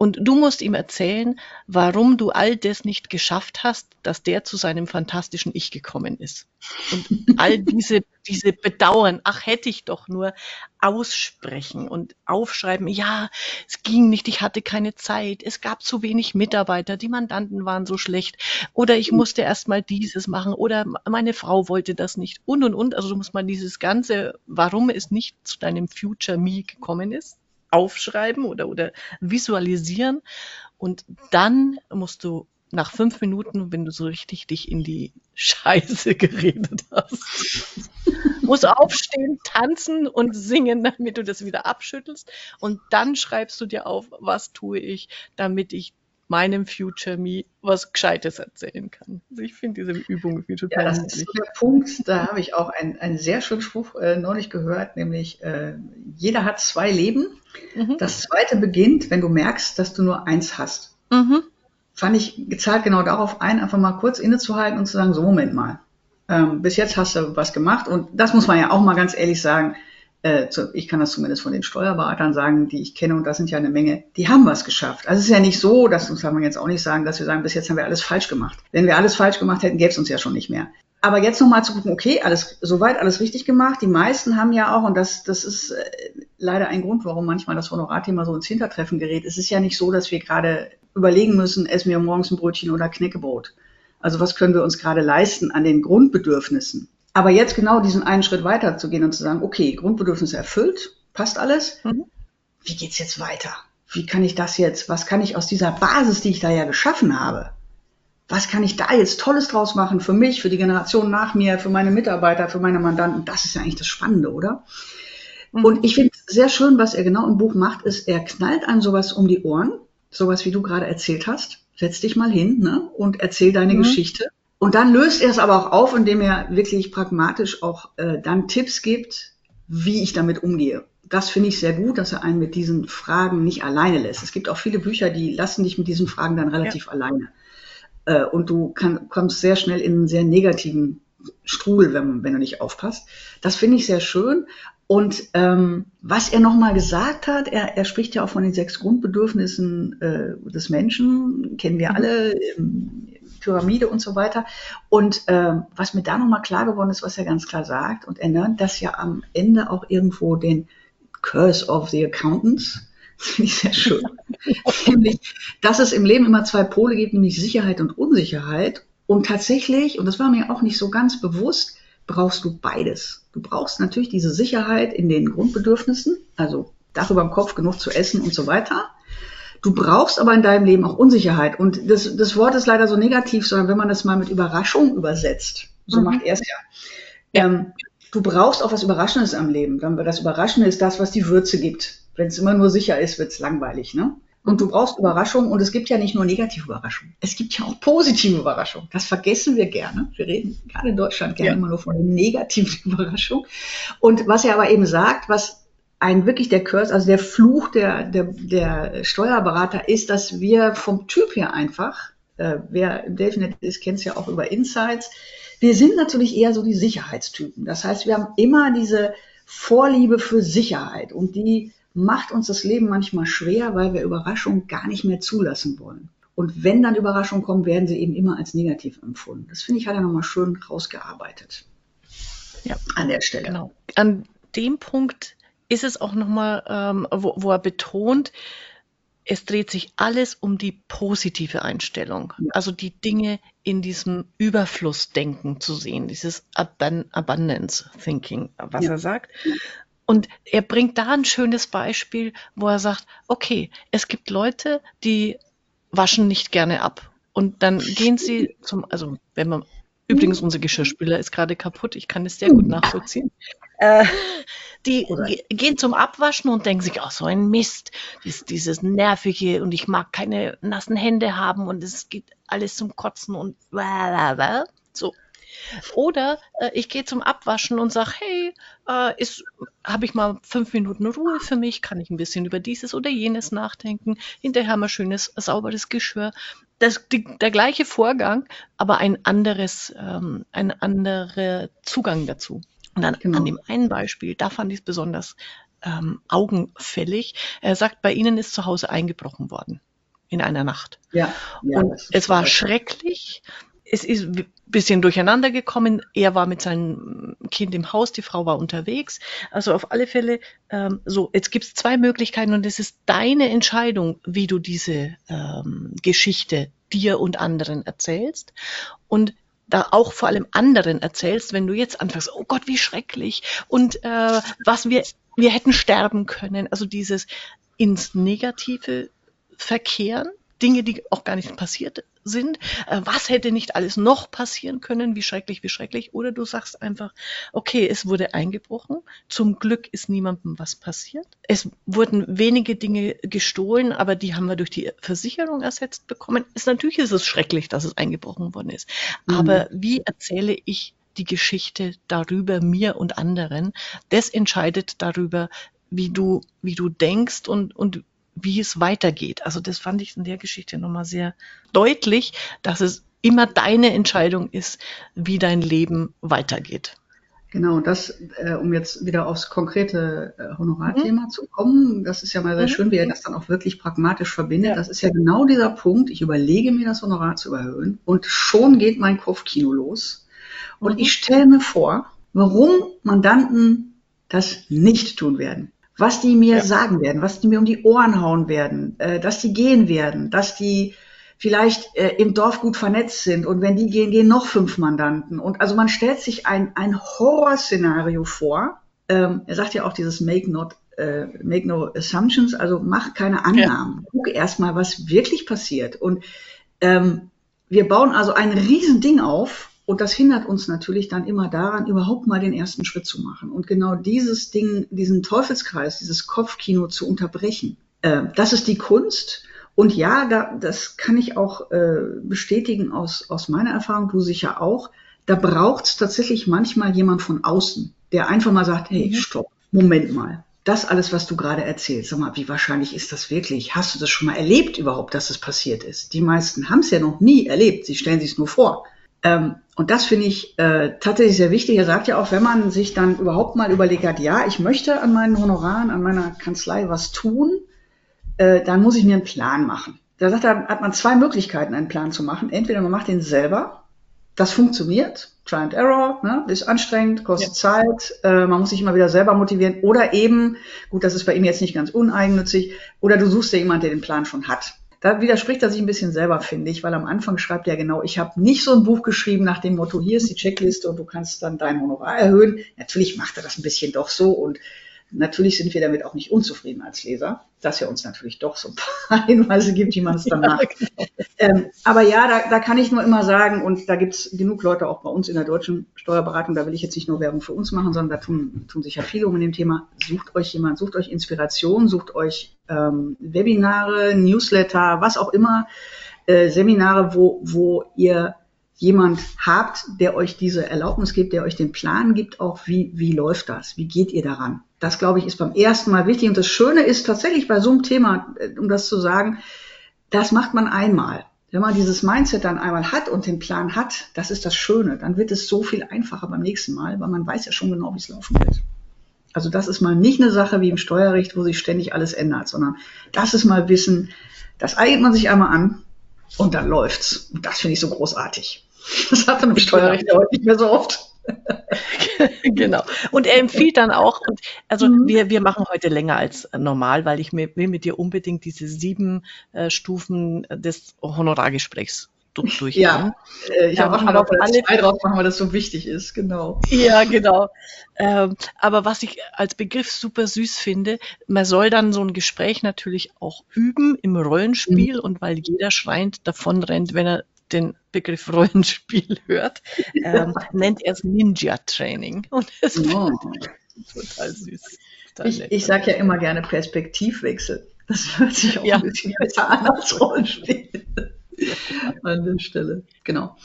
Und du musst ihm erzählen, warum du all das nicht geschafft hast, dass der zu seinem fantastischen Ich gekommen ist. Und all (laughs) diese, diese Bedauern, ach hätte ich doch nur aussprechen und aufschreiben, ja, es ging nicht, ich hatte keine Zeit, es gab zu wenig Mitarbeiter, die Mandanten waren so schlecht oder ich musste erst mal dieses machen oder meine Frau wollte das nicht und und und. Also du musst mal dieses ganze, warum es nicht zu deinem Future Me gekommen ist, aufschreiben oder, oder visualisieren. Und dann musst du nach fünf Minuten, wenn du so richtig dich in die Scheiße geredet hast, musst du aufstehen, tanzen und singen, damit du das wieder abschüttelst. Und dann schreibst du dir auf, was tue ich, damit ich meinem Future Me was Gescheites erzählen kann. Also ich finde diese Übung total Ja, das ist so der Punkt, da habe ich auch einen, einen sehr schönen Spruch äh, neulich gehört, nämlich äh, jeder hat zwei Leben. Mhm. Das zweite beginnt, wenn du merkst, dass du nur eins hast. Mhm. Fand ich gezahlt genau darauf ein, einfach mal kurz innezuhalten und zu sagen, so Moment mal. Ähm, bis jetzt hast du was gemacht und das muss man ja auch mal ganz ehrlich sagen ich kann das zumindest von den Steuerberatern sagen, die ich kenne, und das sind ja eine Menge, die haben was geschafft. Also es ist ja nicht so, dass uns kann man jetzt auch nicht sagen, dass wir sagen, bis jetzt haben wir alles falsch gemacht. Wenn wir alles falsch gemacht hätten, gäbe es uns ja schon nicht mehr. Aber jetzt nochmal zu gucken, okay, alles soweit alles richtig gemacht. Die meisten haben ja auch, und das, das ist äh, leider ein Grund, warum manchmal das Honorarthema so ins Hintertreffen gerät. Es ist ja nicht so, dass wir gerade überlegen müssen, essen wir morgens ein Brötchen oder Knäckebrot. Also was können wir uns gerade leisten an den Grundbedürfnissen? Aber jetzt genau diesen einen Schritt weiter zu gehen und zu sagen, okay, Grundbedürfnisse erfüllt, passt alles. Mhm. Wie geht's jetzt weiter? Wie kann ich das jetzt, was kann ich aus dieser Basis, die ich da ja geschaffen habe, was kann ich da jetzt Tolles draus machen für mich, für die Generation nach mir, für meine Mitarbeiter, für meine Mandanten? Das ist ja eigentlich das Spannende, oder? Mhm. Und ich finde sehr schön, was er genau im Buch macht, ist, er knallt einem sowas um die Ohren, sowas wie du gerade erzählt hast. Setz dich mal hin ne, und erzähl deine mhm. Geschichte. Und dann löst er es aber auch auf, indem er wirklich pragmatisch auch äh, dann Tipps gibt, wie ich damit umgehe. Das finde ich sehr gut, dass er einen mit diesen Fragen nicht alleine lässt. Es gibt auch viele Bücher, die lassen dich mit diesen Fragen dann relativ ja. alleine. Äh, und du kann, kommst sehr schnell in einen sehr negativen Strudel, wenn, wenn du nicht aufpasst. Das finde ich sehr schön. Und ähm, was er nochmal gesagt hat, er, er spricht ja auch von den sechs Grundbedürfnissen äh, des Menschen, kennen wir mhm. alle, ähm, Pyramide und so weiter. Und ähm, was mir da nochmal klar geworden ist, was er ganz klar sagt, und er nennt das ja am Ende auch irgendwo den Curse of the Accountants. (laughs) Finde ich sehr schön. (laughs) nämlich, dass es im Leben immer zwei Pole gibt, nämlich Sicherheit und Unsicherheit. Und tatsächlich, und das war mir auch nicht so ganz bewusst, brauchst du beides. Du brauchst natürlich diese Sicherheit in den Grundbedürfnissen, also Dach über dem Kopf, genug zu essen und so weiter. Du brauchst aber in deinem Leben auch Unsicherheit. Und das, das Wort ist leider so negativ, sondern wenn man das mal mit Überraschung übersetzt, so mhm. macht er es ja. Ähm, du brauchst auch was Überraschendes am Leben. Das Überraschende ist das, was die Würze gibt. Wenn es immer nur sicher ist, wird es langweilig. Ne? Und du brauchst Überraschung und es gibt ja nicht nur negative Überraschungen, es gibt ja auch positive Überraschungen. Das vergessen wir gerne. Wir reden gerade in Deutschland gerne ja. immer nur von negativen (laughs) Überraschungen. Und was er aber eben sagt, was ein wirklich der Curse, also der Fluch der, der, der Steuerberater ist, dass wir vom Typ her einfach, äh, wer im Delfinet ist, kennt es ja auch über Insights, wir sind natürlich eher so die Sicherheitstypen. Das heißt, wir haben immer diese Vorliebe für Sicherheit und die macht uns das Leben manchmal schwer, weil wir Überraschungen gar nicht mehr zulassen wollen. Und wenn dann Überraschungen kommen, werden sie eben immer als negativ empfunden. Das finde ich, hat er nochmal schön rausgearbeitet. Ja, an der Stelle. Genau. An dem Punkt ist es auch nochmal, ähm, wo, wo er betont, es dreht sich alles um die positive Einstellung. Also die Dinge in diesem Überflussdenken zu sehen, dieses Abundance Thinking, was ja. er sagt. Und er bringt da ein schönes Beispiel, wo er sagt, okay, es gibt Leute, die waschen nicht gerne ab. Und dann gehen sie zum, also wenn man, übrigens unser Geschirrspüler ist gerade kaputt, ich kann es sehr gut nachvollziehen. Äh, (laughs) die gehen zum Abwaschen und denken sich, oh, so ein Mist, dies, dieses nervige und ich mag keine nassen Hände haben und es geht alles zum Kotzen und so. Oder äh, ich gehe zum Abwaschen und sage, hey, äh, habe ich mal fünf Minuten Ruhe für mich, kann ich ein bisschen über dieses oder jenes nachdenken. Hinterher wir schönes, sauberes Geschirr. Das, die, der gleiche Vorgang, aber ein anderes, ähm, ein anderer Zugang dazu. Und dann genau. an dem einen Beispiel, da fand ich es besonders ähm, augenfällig. Er sagt, bei Ihnen ist zu Hause eingebrochen worden in einer Nacht. Ja, ja und es war schrecklich. Es ist ein bisschen durcheinander gekommen. Er war mit seinem Kind im Haus, die Frau war unterwegs. Also auf alle Fälle, ähm, so, jetzt gibt es zwei Möglichkeiten und es ist deine Entscheidung, wie du diese ähm, Geschichte dir und anderen erzählst. Und da auch vor allem anderen erzählst, wenn du jetzt anfängst, oh Gott, wie schrecklich und äh, was wir, wir hätten sterben können. Also dieses ins Negative verkehren, Dinge, die auch gar nicht passiert sind. Äh, was hätte nicht alles noch passieren können? Wie schrecklich, wie schrecklich. Oder du sagst einfach, okay, es wurde eingebrochen. Zum Glück ist niemandem was passiert. Es wurden wenige Dinge gestohlen, aber die haben wir durch die Versicherung ersetzt bekommen. Ist, natürlich ist es schrecklich, dass es eingebrochen worden ist. Mhm. Aber wie erzähle ich die Geschichte darüber mir und anderen? Das entscheidet darüber, wie du, wie du denkst und, und wie es weitergeht. Also das fand ich in der Geschichte nochmal sehr deutlich, dass es immer deine Entscheidung ist, wie dein Leben weitergeht. Genau, das, äh, um jetzt wieder aufs konkrete äh, Honorarthema mhm. zu kommen, das ist ja mal sehr mhm. schön, wie er das dann auch wirklich pragmatisch verbindet. Ja. Das ist ja genau dieser Punkt, ich überlege mir das Honorar zu erhöhen und schon geht mein Kopfkino los. Und mhm. ich stelle mir vor, warum Mandanten das nicht tun werden was die mir ja. sagen werden, was die mir um die Ohren hauen werden, äh, dass die gehen werden, dass die vielleicht äh, im Dorf gut vernetzt sind und wenn die gehen, gehen noch fünf Mandanten. Und also man stellt sich ein, ein Horrorszenario vor. Ähm, er sagt ja auch dieses Make not äh, make no assumptions, also mach keine Annahmen. Ja. Guck erstmal, was wirklich passiert. Und ähm, wir bauen also ein Riesending auf Und das hindert uns natürlich dann immer daran, überhaupt mal den ersten Schritt zu machen. Und genau dieses Ding, diesen Teufelskreis, dieses Kopfkino zu unterbrechen, äh, das ist die Kunst. Und ja, da, das kann ich auch äh, bestätigen aus, aus meiner Erfahrung, du sicher auch. Da braucht es tatsächlich manchmal jemand von außen, der einfach mal sagt, hey, mhm. stopp, Moment mal. Das alles, was du gerade erzählst, sag mal, wie wahrscheinlich ist das wirklich? Hast du das schon mal erlebt überhaupt, dass das passiert ist? Die meisten haben es ja noch nie erlebt. Sie stellen sich es nur vor. Ähm, und das finde ich äh, tatsächlich sehr wichtig. Er sagt ja auch, wenn man sich dann überhaupt mal überlegt hat, ja, ich möchte an meinen Honoraren, an meiner Kanzlei was tun, äh, dann muss ich mir einen Plan machen. Da sagt er, hat man zwei Möglichkeiten, einen Plan zu machen. Entweder man macht den selber, das funktioniert, Try and Error, ne, ist anstrengend, kostet ja. Zeit, äh, man muss sich immer wieder selber motivieren. Oder eben, gut, das ist bei ihm jetzt nicht ganz uneigennützig, oder du suchst dir jemanden, der den Plan schon hat. Da widerspricht er sich ein bisschen selber, finde ich, weil am Anfang schreibt er genau, ich habe nicht so ein Buch geschrieben nach dem Motto, hier ist die Checkliste und du kannst dann dein Honorar erhöhen. Natürlich macht er das ein bisschen doch so und Natürlich sind wir damit auch nicht unzufrieden als Leser, dass er uns natürlich doch so ein (laughs) paar Hinweise gibt, wie man es dann macht. Ja, genau. ähm, aber ja, da, da kann ich nur immer sagen, und da gibt es genug Leute auch bei uns in der deutschen Steuerberatung, da will ich jetzt nicht nur Werbung für uns machen, sondern da tun, tun sich ja viele um in dem Thema. Sucht euch jemand, sucht euch Inspiration, sucht euch ähm, Webinare, Newsletter, was auch immer, äh, Seminare, wo, wo ihr jemand habt, der euch diese Erlaubnis gibt, der euch den Plan gibt, auch wie, wie läuft das? Wie geht ihr daran? Das, glaube ich, ist beim ersten Mal wichtig. Und das Schöne ist tatsächlich bei so einem Thema, äh, um das zu sagen, das macht man einmal. Wenn man dieses Mindset dann einmal hat und den Plan hat, das ist das Schöne, dann wird es so viel einfacher beim nächsten Mal, weil man weiß ja schon genau, wie es laufen wird. Also das ist mal nicht eine Sache wie im Steuerrecht, wo sich ständig alles ändert, sondern das ist mal Wissen, das eignet man sich einmal an und dann läuft's. Und das finde ich so großartig. Das hat man im Steuerrecht heute nicht mehr so oft. (laughs) genau. Und er empfiehlt dann auch, und also mhm. wir, wir machen heute länger als normal, weil ich mir, will mit dir unbedingt diese sieben äh, Stufen des Honorargesprächs durchgehen. Ja, äh, ich ja, habe auch aber auf alle zwei drauf machen, weil das so wichtig ist, genau. Ja, genau. Ähm, aber was ich als Begriff super süß finde, man soll dann so ein Gespräch natürlich auch üben im Rollenspiel mhm. und weil jeder schreiend davon rennt, wenn er den Begriff Rollenspiel (laughs) hört, ähm, (laughs) nennt er es Ninja-Training. Und das oh. total süß. Total ich, ich sage ja immer gerne Perspektivwechsel. Das hört sich auch ja. ein bisschen besser an als Rollenspiel. an der Stelle. Genau.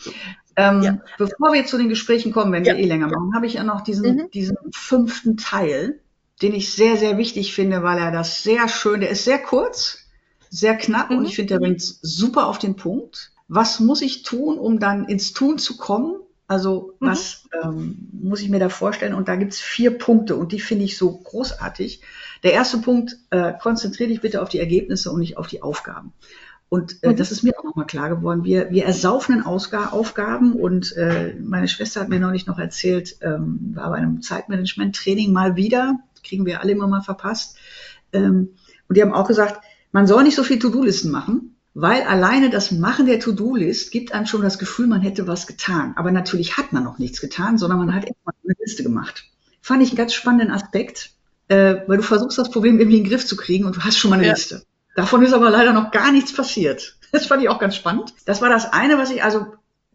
Ähm, ja. Bevor wir zu den Gesprächen kommen, wenn wir eh länger machen, habe ich ja noch diesen, mhm. diesen fünften Teil, den ich sehr, sehr wichtig finde, weil er das sehr schön, der ist sehr kurz, sehr knapp mhm. und ich finde, der bringt es super auf den Punkt was muss ich tun, um dann ins Tun zu kommen? Also mhm. was ähm, muss ich mir da vorstellen? Und da gibt's vier Punkte und die finde ich so großartig. Der erste Punkt, äh, konzentriere dich bitte auf die Ergebnisse und nicht auf die Aufgaben. Und äh, mhm. das ist mir auch nochmal klar geworden. Wir, wir ersaufen in Ausga Aufgaben und äh, meine Schwester hat mir neulich noch erzählt, ähm, war bei einem Zeitmanagement-Training mal wieder, kriegen wir alle immer mal verpasst. Ähm, und die haben auch gesagt, man soll nicht so viel To-Do-Listen machen, weil alleine das Machen der To-Do-List gibt einem schon das Gefühl, man hätte was getan. Aber natürlich hat man noch nichts getan, sondern man hat erstmal eine Liste gemacht. Fand ich einen ganz spannenden Aspekt, äh, weil du versuchst, das Problem irgendwie in den Griff zu kriegen und du hast schon mal eine ja. Liste. Davon ist aber leider noch gar nichts passiert. (laughs) Das fand ich auch ganz spannend. Das war das eine, was ich also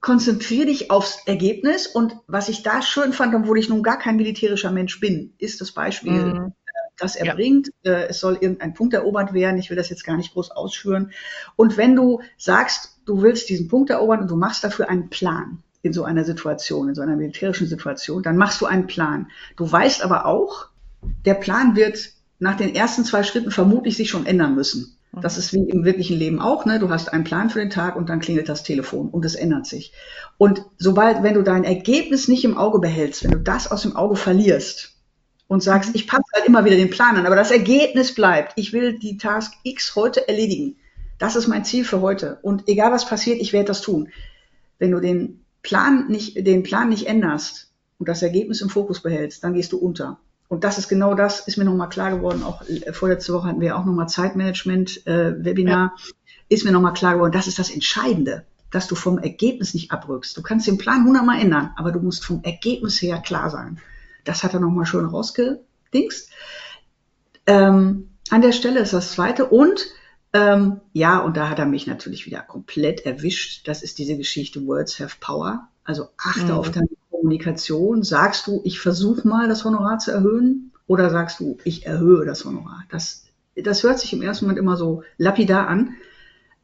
konzentriere dich aufs Ergebnis und was ich da schön fand, obwohl ich nun gar kein militärischer Mensch bin, ist das Beispiel mhm das er ja. bringt. Äh, es soll irgendein Punkt erobert werden. Ich will das jetzt gar nicht groß ausführen. Und wenn du sagst, du willst diesen Punkt erobern und du machst dafür einen Plan in so einer Situation, in so einer militärischen Situation, dann machst du einen Plan. Du weißt aber auch, der Plan wird nach den ersten zwei Schritten vermutlich sich schon ändern müssen. Das ist wie im wirklichen Leben auch, ne? Du hast einen Plan für den Tag und dann klingelt das Telefon und es ändert sich. Und sobald, wenn du dein Ergebnis nicht im Auge behältst, wenn du das aus dem Auge verlierst, und sagst, ich passe halt immer wieder den Plan an, aber das Ergebnis bleibt. Ich will die Task X heute erledigen. Das ist mein Ziel für heute. Und egal was passiert, ich werde das tun. Wenn du den Plan nicht, den Plan nicht änderst und das Ergebnis im Fokus behältst, dann gehst du unter. Und das ist genau das, ist mir nochmal klar geworden. Auch äh, vorletzte Woche hatten wir auch nochmal Zeitmanagement-Webinar. Äh, ja. Ist mir nochmal klar geworden, das ist das Entscheidende, dass du vom Ergebnis nicht abrückst. Du kannst den Plan hundertmal ändern, aber du musst vom Ergebnis her klar sein. Das hat er nochmal schön rausgedingst. Ähm, an der Stelle ist das zweite. Und ähm, ja, und da hat er mich natürlich wieder komplett erwischt. Das ist diese Geschichte Words have Power. Also achte mhm. auf deine Kommunikation. Sagst du, ich versuche mal das Honorar zu erhöhen oder sagst du, ich erhöhe das Honorar? Das, das hört sich im ersten Moment immer so lapidar an,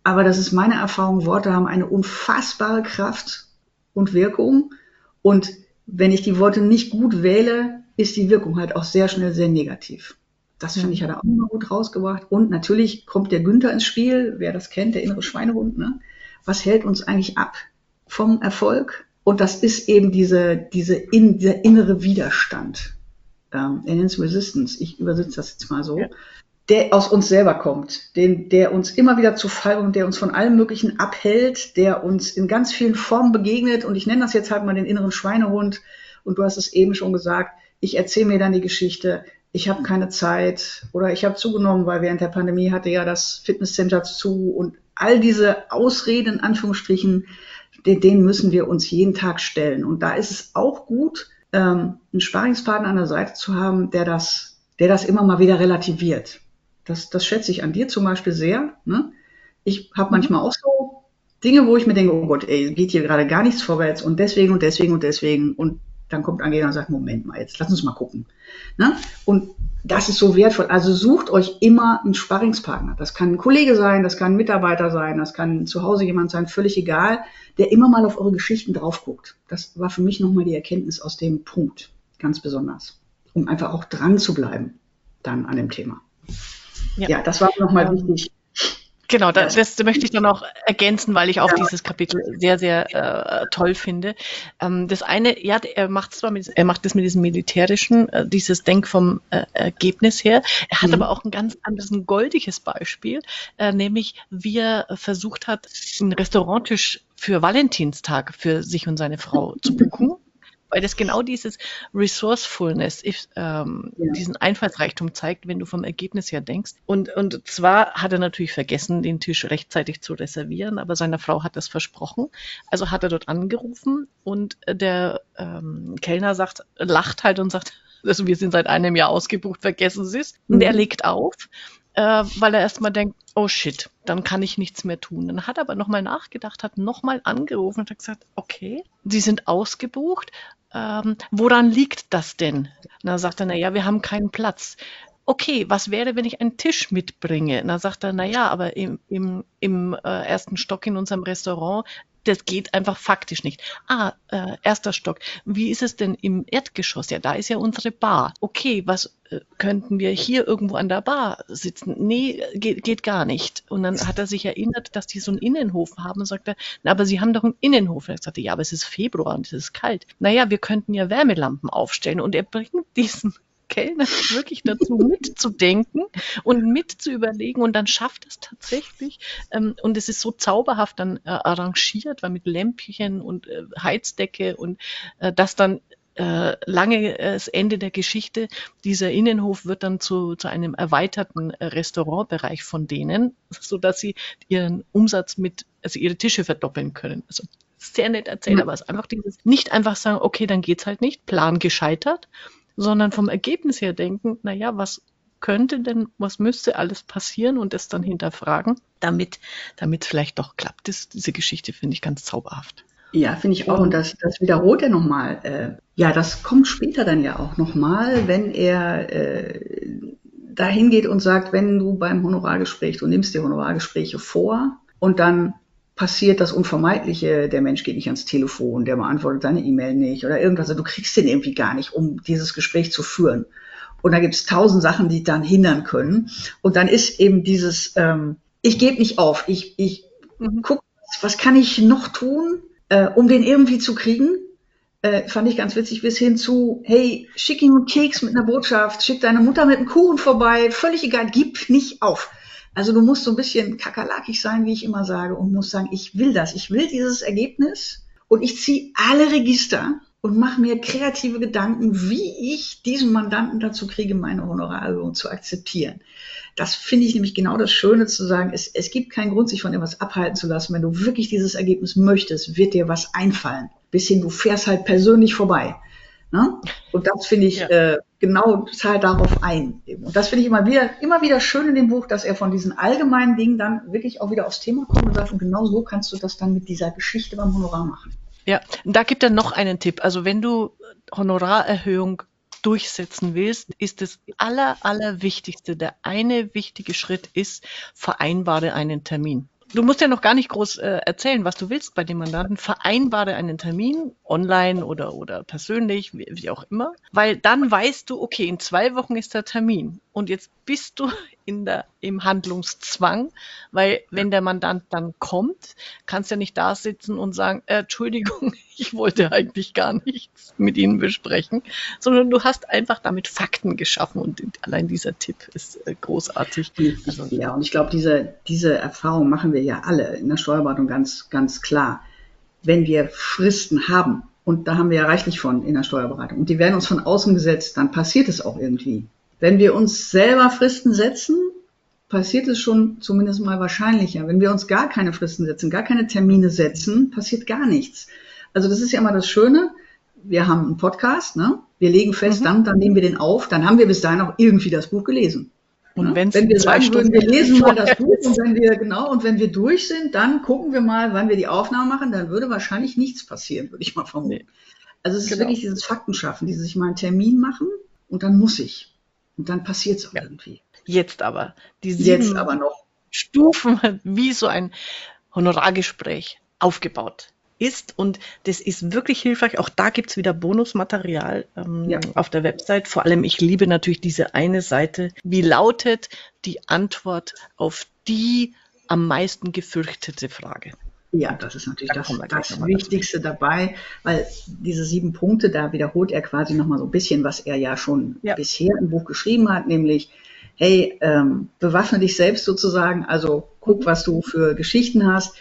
aber das ist meine Erfahrung. Worte haben eine unfassbare Kraft und Wirkung. Und wenn ich die Worte nicht gut wähle, ist die Wirkung halt auch sehr schnell sehr negativ. Das finde ich, hat er auch immer gut rausgebracht. Und natürlich kommt der Günther ins Spiel, wer das kennt, der innere Schweinehund. Ne? Was hält uns eigentlich ab vom Erfolg? Und das ist eben diese, diese in, dieser innere Widerstand. Ähm, er nennt es Resistance. Ich übersetze das jetzt mal so. Ja der aus uns selber kommt, den, der uns immer wieder zu Fall und der uns von allem Möglichen abhält, der uns in ganz vielen Formen begegnet. Und ich nenne das jetzt halt mal den inneren Schweinehund. Und du hast es eben schon gesagt, ich erzähle mir dann die Geschichte, ich habe keine Zeit oder ich habe zugenommen, weil während der Pandemie hatte ja das Fitnesscenter zu und all diese Ausreden in Anführungsstrichen, denen müssen wir uns jeden Tag stellen. Und da ist es auch gut, ähm, einen Sparingspartner an der Seite zu haben, der das, der das immer mal wieder relativiert. Das, das schätze ich an dir zum Beispiel sehr. Ne? Ich habe mhm. manchmal auch so Dinge, wo ich mir denke, oh Gott, ey, geht hier gerade gar nichts vorwärts und deswegen und deswegen und deswegen. Und dann kommt Angela und sagt, Moment mal, jetzt lass uns mal gucken. Ne? Und das ist so wertvoll. Also sucht euch immer einen Sparringspartner. Das kann ein Kollege sein, das kann ein Mitarbeiter sein, das kann zu Hause jemand sein, völlig egal, der immer mal auf eure Geschichten drauf guckt. Das war für mich nochmal die Erkenntnis aus dem Punkt, ganz besonders, um einfach auch dran zu bleiben dann an dem Thema. Ja, ja das war nochmal ähm, wichtig. Genau, das, das, möchte ich dann auch ergänzen, weil ich auch ja. dieses Kapitel sehr, sehr äh, toll finde. Ähm, das eine, ja, er macht zwar mit, er macht das mit diesem militärischen, äh, dieses Denk vom äh, Ergebnis her. Er hat mhm. aber auch ein ganz anderes, ein goldiges Beispiel, äh, nämlich wie er versucht hat, einen Restauranttisch für Valentinstag für sich und seine Frau zu buchen weil das genau dieses Resourcefulness, if, ähm, ja. diesen Einfallsreichtum zeigt, wenn du vom Ergebnis her denkst. Und, und zwar hat er natürlich vergessen, den Tisch rechtzeitig zu reservieren, aber seiner Frau hat das versprochen. Also hat er dort angerufen und der ähm, Kellner sagt, lacht halt und sagt, (laughs) also wir sind seit einem Jahr ausgebucht, vergessen Sie es. Und er mhm. legt auf äh, weil er erstmal denkt, oh shit, dann kann ich nichts mehr tun. Dann hat er aber nochmal nachgedacht, hat nochmal angerufen und hat gesagt, okay, Sie sind ausgebucht. Ähm, woran liegt das denn? Und dann sagt er, na ja, wir haben keinen Platz. Okay, was wäre, wenn ich einen Tisch mitbringe? Und dann sagt er, na ja, aber im, im, im äh, ersten Stock in unserem Restaurant das geht einfach faktisch nicht. Ah, äh, erster Stock. Wie ist es denn im Erdgeschoss? Ja, da ist ja unsere Bar. Okay, was äh, könnten wir hier irgendwo an der Bar sitzen? Nee, geht, geht gar nicht. Und dann hat er sich erinnert, dass die so einen Innenhof haben und sagte, na, aber sie haben doch einen Innenhof. Und er sagte, ja, aber es ist Februar und es ist kalt. Naja, wir könnten ja Wärmelampen aufstellen. Und er bringt diesen Kellner (laughs) wirklich dazu mitzudenken und mitzuüberlegen und dann schafft es tatsächlich ähm, und es ist so zauberhaft dann äh, arrangiert, weil mit Lämpchen und äh, Heizdecke und äh, das dann äh, lange äh, das Ende der Geschichte. Dieser Innenhof wird dann zu, zu einem erweiterten äh, Restaurantbereich von denen, so dass sie ihren Umsatz mit, also ihre Tische verdoppeln können. Also sehr nett erzählt, aber es ist einfach dieses, nicht einfach sagen, okay, dann geht's halt nicht, Plan gescheitert, sondern vom Ergebnis her denken, na ja, was könnte denn, was müsste alles passieren und es dann hinterfragen, damit, damit vielleicht doch klappt. Das, diese Geschichte finde ich ganz zauberhaft. Ja, finde ich auch. Und das, das wiederholt er nochmal. Äh, ja, das kommt später dann ja auch nochmal, wenn er äh, dahin geht und sagt, wenn du beim Honorargespräch, du nimmst dir Honorargespräche vor und dann passiert das Unvermeidliche, der Mensch geht nicht ans Telefon, der beantwortet deine E-Mail nicht oder irgendwas. Also du kriegst den irgendwie gar nicht, um dieses Gespräch zu führen. Und da gibt es tausend Sachen, die dann hindern können. Und dann ist eben dieses, ähm, ich gebe nicht auf, ich, ich mhm. gucke, was kann ich noch tun, äh, um den irgendwie zu kriegen. Äh, fand ich ganz witzig, bis hin zu, hey, schick ihm einen Keks mit einer Botschaft, schick deine Mutter mit einem Kuchen vorbei, völlig egal, gib nicht auf. Also du musst so ein bisschen kakerlakig sein, wie ich immer sage, und musst sagen, ich will das, ich will dieses Ergebnis und ich ziehe alle Register und mache mir kreative Gedanken, wie ich diesen Mandanten dazu kriege, meine Honorarerhöhung zu akzeptieren. Das finde ich nämlich genau das Schöne zu sagen, es, es gibt keinen Grund, sich von etwas abhalten zu lassen. Wenn du wirklich dieses Ergebnis möchtest, wird dir was einfallen. Bis hin, du fährst halt persönlich vorbei. Ne? Und das finde ich ja. äh, genau zahlt darauf ein. Und das finde ich immer wieder, immer wieder schön in dem Buch, dass er von diesen allgemeinen Dingen dann wirklich auch wieder aufs Thema kommt und sagt, und genau so kannst du das dann mit dieser Geschichte beim Honorar machen. Ja, da gibt er noch einen Tipp. Also wenn du Honorarerhöhung durchsetzen willst, ist das aller, aller wichtigste, der eine wichtige Schritt ist, vereinbare einen Termin. Du musst ja noch gar nicht groß äh, erzählen, was du willst bei dem Mandanten. Vereinbare einen Termin, online oder, oder persönlich, wie, wie auch immer, weil dann weißt du, okay, in zwei Wochen ist der Termin und jetzt bist du (laughs) in der, im Handlungszwang, weil wenn der Mandant dann kommt, kannst du ja nicht da sitzen und sagen, äh, Entschuldigung, (laughs) ich wollte eigentlich gar nichts mit Ihnen besprechen, sondern du hast einfach damit Fakten geschaffen und allein dieser Tipp ist äh, großartig. Also, ja, und ich glaube, diese, diese Erfahrung machen wir ja alle in der Steuerberatung ganz, ganz klar. Wenn wir Fristen haben, und da haben wir ja reichlich von in der Steuerberatung, und die werden uns von außen gesetzt, dann passiert es auch irgendwie. Wenn wir uns selber Fristen setzen, passiert es schon zumindest mal wahrscheinlicher. Wenn wir uns gar keine Fristen setzen, gar keine Termine setzen, passiert gar nichts. Also das ist ja immer das Schöne. Wir haben einen Podcast, ne? Wir legen fest, mhm. dann, dann nehmen wir den auf, dann haben wir bis dahin auch irgendwie das Buch gelesen. Und ne? wenn wir sagen Stunden würden, wir lesen mal das Buch und wenn wir genau und wenn wir durch sind, dann gucken wir mal, wann wir die Aufnahme machen, dann würde wahrscheinlich nichts passieren, würde ich mal vermuten. Nee. Also es ist genau. wirklich dieses Faktenschaffen, dieses sich mal einen Termin machen und dann muss ich. Und dann passiert es auch ja. irgendwie. Jetzt aber. Die Jetzt aber noch. Stufen, (laughs) wie so ein Honorargespräch aufgebaut ist. Und das ist wirklich hilfreich. Auch da gibt's wieder Bonusmaterial ähm, ja. auf der Website. Vor allem, ich liebe natürlich diese eine Seite. Wie lautet die Antwort auf die am meisten gefürchtete Frage? Ja, das ist natürlich da das, das Wichtigste dazu. dabei, weil diese sieben Punkte, da wiederholt er quasi nochmal so ein bisschen, was er ja schon ja. bisher im Buch geschrieben hat, nämlich, hey, ähm, bewaffne dich selbst sozusagen, also guck, was du für Geschichten hast,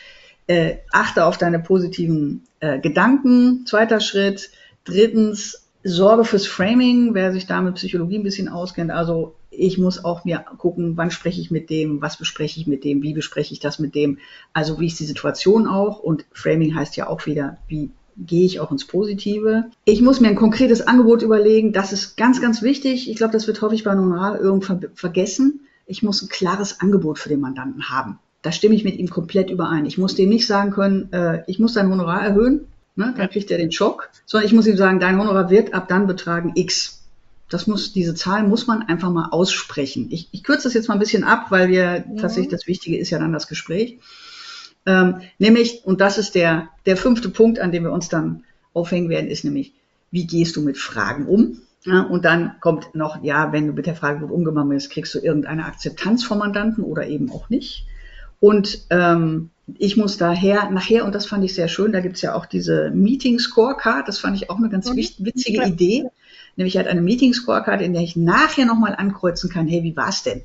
äh, achte auf deine positiven äh, Gedanken, zweiter Schritt, drittens, Sorge fürs Framing, wer sich da mit Psychologie ein bisschen auskennt, also ich muss auch mir gucken, wann spreche ich mit dem, was bespreche ich mit dem, wie bespreche ich das mit dem, also wie ist die Situation auch und Framing heißt ja auch wieder, wie gehe ich auch ins Positive. Ich muss mir ein konkretes Angebot überlegen, das ist ganz, ganz wichtig. Ich glaube, das wird häufig bei Honorarerhöhung ver vergessen. Ich muss ein klares Angebot für den Mandanten haben. Da stimme ich mit ihm komplett überein. Ich muss dem nicht sagen können, äh, ich muss dein Honorar erhöhen, ne, dann kriegt er den Schock, sondern ich muss ihm sagen, dein Honorar wird ab dann betragen X. Das muss, diese Zahl muss man einfach mal aussprechen. Ich, ich kürze das jetzt mal ein bisschen ab, weil wir mhm. tatsächlich das Wichtige ist ja dann das Gespräch. Ähm, nämlich, und das ist der, der fünfte Punkt, an dem wir uns dann aufhängen werden, ist nämlich, wie gehst du mit Fragen um? Ja, und dann kommt noch, ja, wenn du mit der Frage gut umgegangen bist, kriegst du irgendeine Akzeptanz vom Mandanten oder eben auch nicht. Und ähm, ich muss daher, nachher, und das fand ich sehr schön, da gibt's ja auch diese Meeting Scorecard, das fand ich auch eine ganz mhm. witzige ja. Idee nämlich halt eine Meeting-Scorecard, in der ich nachher nochmal ankreuzen kann, hey, wie war's denn?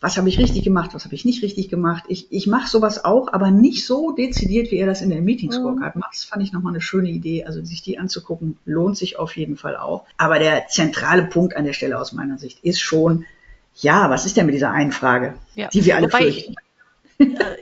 Was habe ich richtig gemacht, was habe ich nicht richtig gemacht? Ich, ich mache sowas auch, aber nicht so dezidiert, wie er das in der Meeting-Scorecard mhm. macht. Das fand ich nochmal eine schöne Idee. Also sich die anzugucken, lohnt sich auf jeden Fall auch. Aber der zentrale Punkt an der Stelle aus meiner Sicht ist schon, ja, was ist denn mit dieser einen Frage, ja. die wir alle Wobei fürchten? Ich, äh,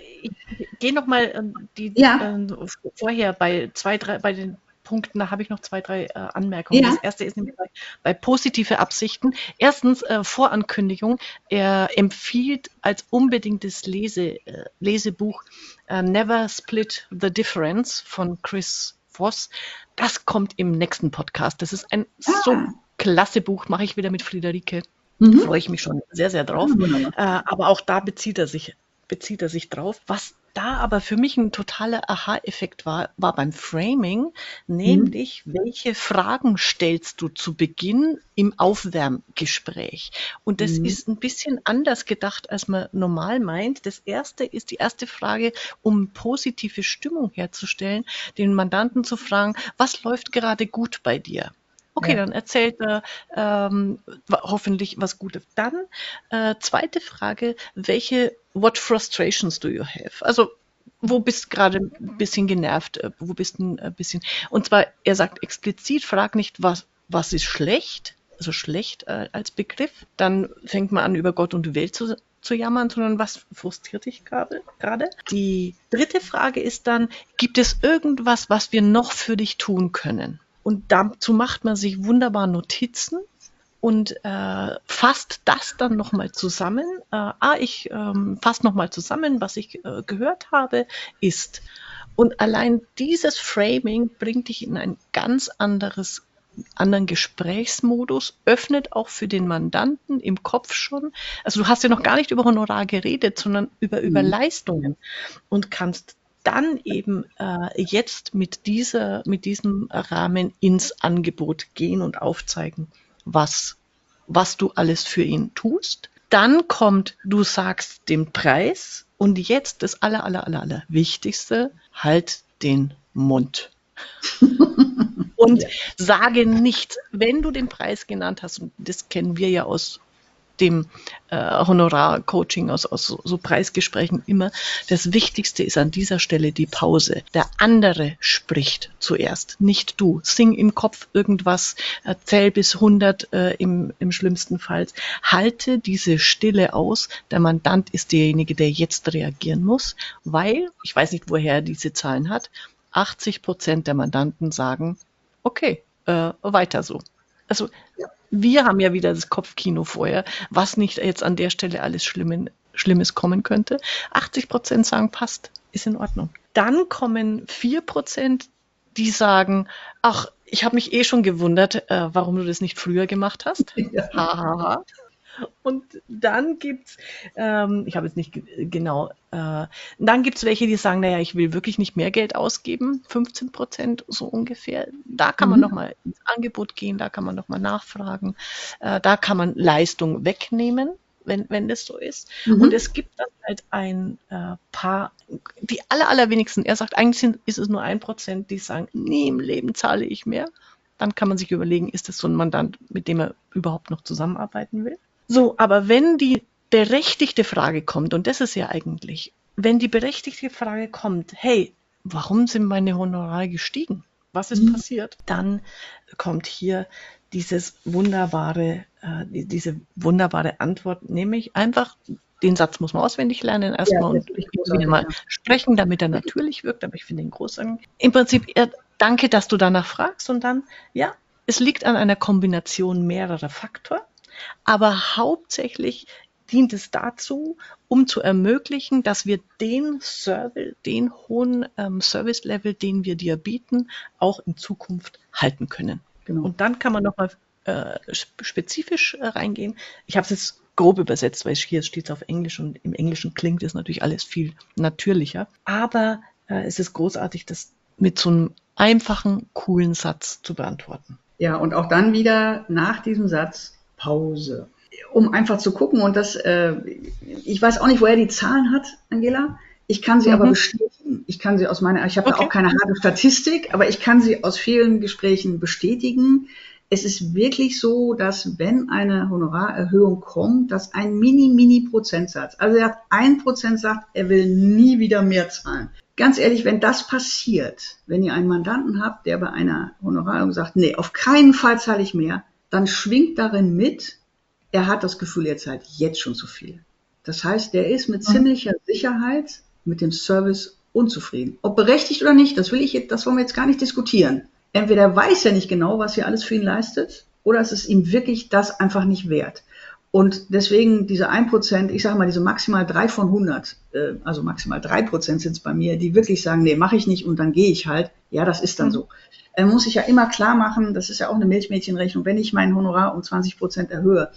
ich gehe nochmal ähm, die ja. äh, vorher bei zwei, drei, bei den Punkten, da habe ich noch zwei, drei äh, Anmerkungen. Ja. Das erste ist nämlich bei, bei positive Absichten. Erstens äh, Vorankündigung. Er empfiehlt als unbedingtes Lese, äh, Lesebuch äh, Never Split the Difference von Chris Voss. Das kommt im nächsten Podcast. Das ist ein ah. so klasse Buch, mache ich wieder mit Friederike. Mhm. Freue ich mich schon sehr, sehr drauf. Mhm. aber auch da bezieht er sich bezieht er sich drauf. Was da aber für mich ein totaler Aha-Effekt war, war beim Framing, nämlich mhm. welche Fragen stellst du zu Beginn im Aufwärmgespräch? Und das mhm. ist ein bisschen anders gedacht, als man normal meint. Das erste ist die erste Frage, um positive Stimmung herzustellen, den Mandanten zu fragen, was läuft gerade gut bei dir? Okay, ja. dann erzählt er ähm, hoffentlich was Gutes. Dann äh, zweite Frage, welche What frustrations do you have? Also wo bist gerade ein bisschen genervt, äh, wo bist ein äh, bisschen und zwar er sagt explizit, frag nicht was was ist schlecht, also schlecht äh, als Begriff, dann fängt man an über Gott und die Welt zu zu jammern, sondern was frustriert dich gerade? gerade? Die dritte Frage ist dann, gibt es irgendwas, was wir noch für dich tun können? Und dazu macht man sich wunderbar Notizen und äh, fasst das dann nochmal zusammen. Äh, ah, ich ähm, fasse nochmal zusammen, was ich äh, gehört habe, ist. Und allein dieses Framing bringt dich in ein ganz anderes anderen Gesprächsmodus, öffnet auch für den Mandanten im Kopf schon. Also du hast ja noch gar nicht über Honorar geredet, sondern über, über mhm. Leistungen und kannst dann eben äh, jetzt mit dieser, mit diesem Rahmen ins Angebot gehen und aufzeigen, was, was du alles für ihn tust. Dann kommt, du sagst den Preis und jetzt das aller, aller, aller, aller Wichtigste, halt den Mund. (laughs) und ja. sage nicht, wenn du den Preis genannt hast, und das kennen wir ja aus dem äh, Honorar-Coaching, aus, aus so, Preisgesprächen immer, das Wichtigste ist an dieser Stelle die Pause. Der andere spricht zuerst, nicht du. Sing im Kopf irgendwas, zähl bis 100 äh, im, im schlimmsten Fall. Halte diese Stille aus. Der Mandant ist derjenige, der jetzt reagieren muss, weil, ich weiß nicht, woher er diese Zahlen hat, 80 Prozent der Mandanten sagen, okay, äh, weiter so. Also ja. Wir haben ja wieder das Kopfkino vorher, was nicht jetzt an der Stelle alles Schlimmen, Schlimmes kommen könnte. 80 Prozent sagen, passt, ist in Ordnung. Dann kommen 4 Prozent, die sagen, ach, ich habe mich eh schon gewundert, äh, warum du das nicht früher gemacht hast. (laughs) Ja. Ha, ha, ha. Und dann gibt's, ähm, ich habe jetzt nicht genau, äh, dann gibt's welche, die sagen, naja, ich will wirklich nicht mehr Geld ausgeben, 15 Prozent so ungefähr. Da kann man mhm. nochmal ins Angebot gehen, da kann man nochmal nachfragen, äh, da kann man Leistung wegnehmen, wenn, wenn das so ist. Mhm. Und es gibt dann halt ein äh, paar, die aller, allerwenigsten, er sagt, eigentlich sind, ist es nur ein Prozent, die sagen, nie im Leben zahle ich mehr. Dann kann man sich überlegen, ist das so ein Mandant, mit dem er überhaupt noch zusammenarbeiten will? So, aber wenn die berechtigte Frage kommt, und das ist ja eigentlich, wenn die berechtigte Frage kommt, hey, warum sind meine Honorare gestiegen? Was ist mhm. passiert? Dann kommt hier dieses wunderbare, äh, diese wunderbare Antwort, nämlich einfach den Satz muss man auswendig lernen erstmal ja, und ich muss ihn mal sprechen, damit er natürlich wirkt, aber ich finde ihn großartig. Im Prinzip, ja, danke, dass du danach fragst und dann, ja, es liegt an einer Kombination mehrerer Faktoren. Aber hauptsächlich dient es dazu, um zu ermöglichen, dass wir den Service, den hohen ähm, Service-Level, den wir dir bieten, auch in Zukunft halten können. Genau. Und dann kann man nochmal äh, spezifisch äh, reingehen. Ich habe es jetzt grob übersetzt, weil hier steht es auf Englisch und im Englischen klingt es natürlich alles viel natürlicher. Aber äh, es ist großartig, das mit so einem einfachen, coolen Satz zu beantworten. Ja, und auch dann wieder nach diesem Satz Pause. Um einfach zu gucken und das, äh, ich weiß auch nicht, woher die Zahlen hat, Angela. Ich kann sie mhm. aber bestätigen. Ich kann sie aus meiner, ich habe okay. auch keine harte Statistik, aber ich kann sie aus vielen Gesprächen bestätigen. Es ist wirklich so, dass wenn eine Honorarerhöhung kommt, dass ein mini, mini Prozentsatz, also er hat ein Prozent sagt, er will nie wieder mehr zahlen. Ganz ehrlich, wenn das passiert, wenn ihr einen Mandanten habt, der bei einer Honorarerhöhung sagt, nee, auf keinen Fall zahle ich mehr, dann schwingt darin mit, er hat das Gefühl, er zahlt jetzt schon zu viel. Das heißt, der ist mit mhm. ziemlicher Sicherheit mit dem Service unzufrieden. Ob berechtigt oder nicht, das will ich jetzt, das wollen wir jetzt gar nicht diskutieren. Entweder weiß er nicht genau, was ihr alles für ihn leistet, oder es ist ihm wirklich das einfach nicht wert. Und deswegen diese 1%, ich sage mal, diese maximal 3 von 100, äh, also maximal 3% sind es bei mir, die wirklich sagen, nee, mache ich nicht und dann gehe ich halt. Ja, das ist dann mhm. so äh, muss ich ja immer klar machen, das ist ja auch eine Milchmädchenrechnung, wenn ich mein Honorar um 20 Prozent erhöhe.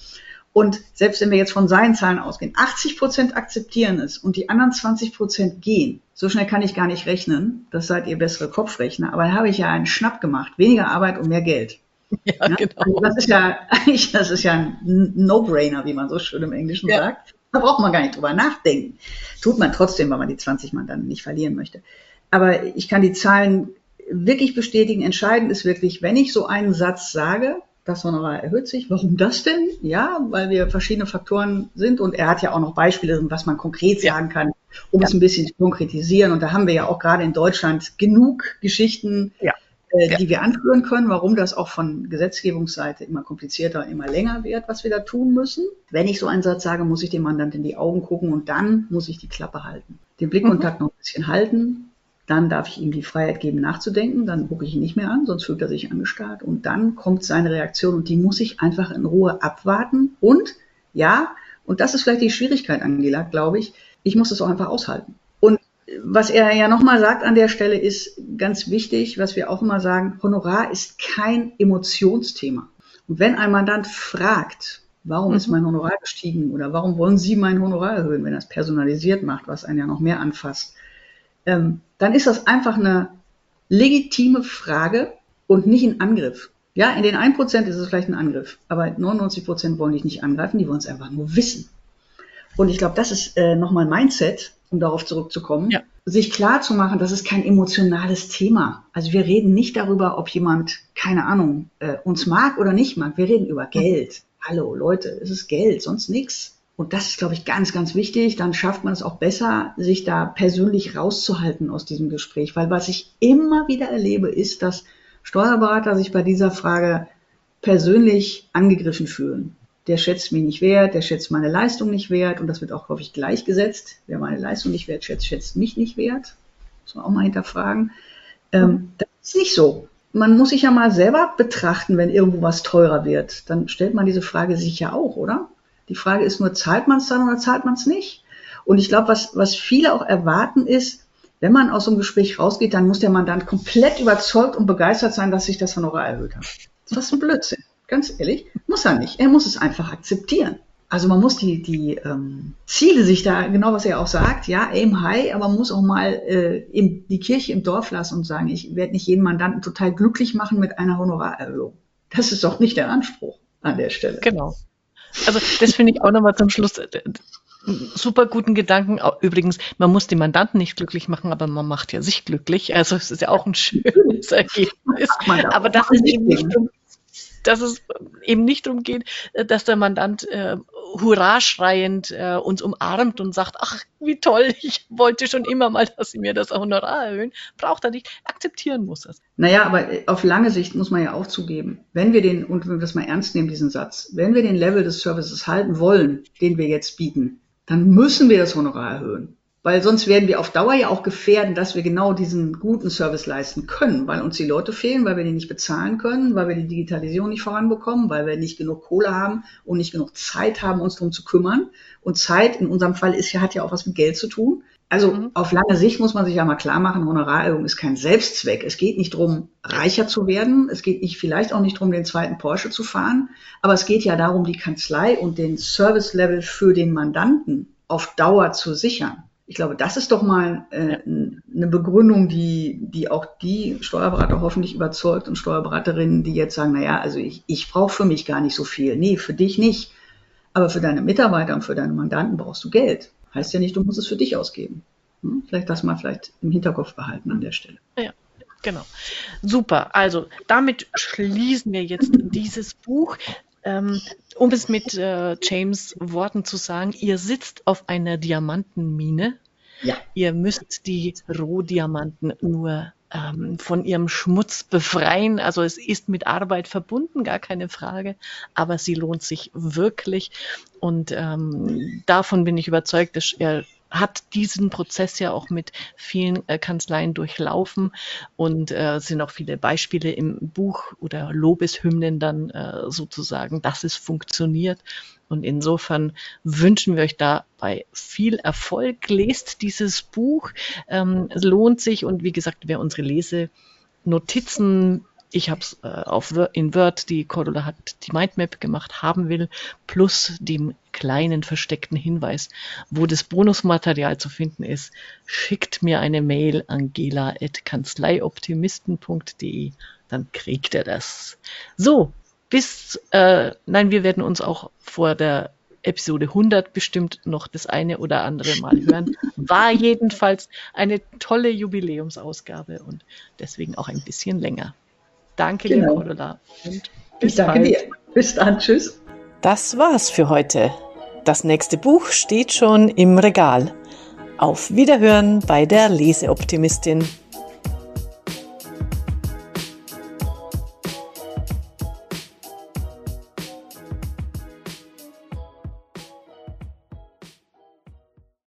Und selbst wenn wir jetzt von seinen Zahlen ausgehen, 80 Prozent akzeptieren es und die anderen 20 Prozent gehen. So schnell kann ich gar nicht rechnen. Das seid ihr bessere Kopfrechner. Aber dann habe ich ja einen Schnapp gemacht. Weniger Arbeit und mehr Geld. Ja, ja? genau. Also das ist ja (laughs) eigentlich, das ist ja ein No-Brainer, wie man so schön im Englischen ja. sagt. Da braucht man gar nicht drüber nachdenken. Tut man trotzdem, weil man die 20 Mann dann nicht verlieren möchte. Aber ich kann die Zahlen wirklich bestätigen. Entscheidend ist wirklich, wenn ich so einen Satz sage, das Honorar erhöht sich. Warum das denn? Ja, weil wir verschiedene Faktoren sind und er hat ja auch noch Beispiele, was man konkret sagen kann, um ja. es ein bisschen zu konkretisieren. Und da haben wir ja auch gerade in Deutschland genug Geschichten, ja. Äh, ja. die wir anführen können, warum das auch von Gesetzgebungsseite immer komplizierter, immer länger wird, was wir da tun müssen. Wenn ich so einen Satz sage, muss ich dem Mandant in die Augen gucken und dann muss ich die Klappe halten. Den Blickkontakt mhm. noch ein bisschen halten, dann darf ich ihm die Freiheit geben, nachzudenken. Dann gucke ich ihn nicht mehr an, sonst fühlt er sich angestarrt. Und dann kommt seine Reaktion und die muss ich einfach in Ruhe abwarten. Und ja, und das ist vielleicht die Schwierigkeit, Angela, glaube ich, ich muss es auch einfach aushalten. Und was er ja nochmal sagt an der Stelle ist ganz wichtig, was wir auch immer sagen, Honorar ist kein Emotionsthema. Und wenn ein Mandant fragt, warum mhm. ist mein Honorar gestiegen oder warum wollen Sie mein Honorar erhöhen, wenn er es personalisiert macht, was einen ja noch mehr anfasst, ähm, dann ist das einfach eine legitime Frage und nicht ein Angriff. Ja, in den 1% ist es vielleicht ein Angriff, aber 99% wollen dich nicht angreifen, die wollen es einfach nur wissen. Und ich glaube, das ist äh, nochmal Mindset, um darauf zurückzukommen, ja. sich klar zu machen, das ist kein emotionales Thema. Also wir reden nicht darüber, ob jemand, keine Ahnung, äh, uns mag oder nicht mag. Wir reden über Geld. Hallo Leute, es ist Geld, sonst nichts. Und das ist, glaube ich, ganz, ganz wichtig. Dann schafft man es auch besser, sich da persönlich rauszuhalten aus diesem Gespräch. Weil was ich immer wieder erlebe, ist, dass Steuerberater sich bei dieser Frage persönlich angegriffen fühlen der schätzt mich nicht wert, der schätzt meine Leistung nicht wert und das wird auch häufig gleichgesetzt. Wer meine Leistung nicht wert schätzt, schätzt mich nicht wert. Muss man auch mal hinterfragen. Ähm, das ist nicht so. Man muss sich ja mal selber betrachten, wenn irgendwo was teurer wird. Dann stellt man diese Frage sich ja auch, oder? Die Frage ist nur, zahlt man es dann oder zahlt man es nicht? Und ich glaube, was, was viele auch erwarten ist, wenn man aus so einem Gespräch rausgeht, dann muss der Mandant komplett überzeugt und begeistert sein, dass sich das Honorar erhöht hat. Das ist ein Blödsinn. Ganz ehrlich, muss er nicht. Er muss es einfach akzeptieren. Also man muss die, die ähm, Ziele sich da, genau was er auch sagt, ja, aim high, aber man muss auch mal äh, im, die Kirche im Dorf lassen und sagen, ich werde nicht jeden Mandanten total glücklich machen mit einer Honorarerhöhung. Das ist doch nicht der Anspruch an der Stelle. Genau. Also das finde ich auch nochmal zum Schluss äh, super guten Gedanken. Übrigens, man muss die Mandanten nicht glücklich machen, aber man macht ja sich glücklich. Also es ist ja auch ein schönes Ergebnis. Aber das ist eben nicht dass es eben nicht darum geht, äh, dass der Mandant äh, hurra schreiend äh, uns umarmt und sagt, ach, wie toll, (laughs) ich wollte schon immer mal, dass Sie mir das Honorar erhöhen. Braucht er nicht, akzeptieren muss es. Naja, aber äh, auf lange Sicht muss man ja auch zugeben, wenn wir den, und wenn wir das mal ernst nehmen, diesen Satz, wenn wir den Level des Services halten wollen, den wir jetzt bieten, dann müssen wir das Honorar erhöhen weil sonst werden wir auf Dauer ja auch gefährden, dass wir genau diesen guten Service leisten können, weil uns die Leute fehlen, weil wir die nicht bezahlen können, weil wir die Digitalisierung nicht voranbekommen, weil wir nicht genug Kohle haben und nicht genug Zeit haben, uns darum zu kümmern. Und Zeit in unserem Fall ist ja, hat ja auch was mit Geld zu tun. Also mhm. auf lange Sicht muss man sich ja mal klar machen, Honorarerhöhung ist kein Selbstzweck. Es geht nicht darum, reicher zu werden. Es geht nicht, vielleicht auch nicht darum, den zweiten Porsche zu fahren. Aber es geht ja darum, die Kanzlei und den Service-Level für den Mandanten auf Dauer zu sichern. Ich glaube, das ist doch mal äh, eine Begründung, die, die auch die Steuerberater hoffentlich überzeugt und Steuerberaterinnen, die jetzt sagen, naja, also ich, ich brauche für mich gar nicht so viel. Nee, für dich nicht. Aber für deine Mitarbeiter und für deine Mandanten brauchst du Geld. Heißt ja nicht, du musst es für dich ausgeben. Hm? Vielleicht das mal vielleicht im Hinterkopf behalten an der Stelle. Ja. Genau. Super. Also damit schließen wir jetzt dieses Buch. Ähm, um es mit äh, James Worten zu sagen, ihr sitzt auf einer Diamantenmine. Ja. Ihr müsst die Rohdiamanten nur ähm, von ihrem Schmutz befreien. Also es ist mit Arbeit verbunden, gar keine Frage, aber sie lohnt sich wirklich. Und ähm, davon bin ich überzeugt, dass er hat diesen Prozess ja auch mit vielen äh, Kanzleien durchlaufen und äh, sind auch viele Beispiele im Buch oder Lobeshymnen dann äh, sozusagen, dass es funktioniert. Und insofern wünschen wir euch dabei viel Erfolg. Lest dieses Buch. Ähm, lohnt sich und wie gesagt, wer unsere Lesenotizen ich habe es äh, auf in Word, die Cordula hat die Mindmap gemacht, haben will, plus dem kleinen versteckten Hinweis, wo das Bonusmaterial zu finden ist, schickt mir eine Mail an gela.kanzleioptimisten.de, dann kriegt er das. So, bis, äh, nein, wir werden uns auch vor der Episode 100 bestimmt noch das eine oder andere Mal hören. (laughs) War jedenfalls eine tolle Jubiläumsausgabe und deswegen auch ein bisschen länger. Danke genau. dir, Cordula. Und bis ich danke bald. dir. Bis dann. Tschüss. Das war's für heute. Das nächste Buch steht schon im Regal. Auf Wiederhören bei der Leseoptimistin.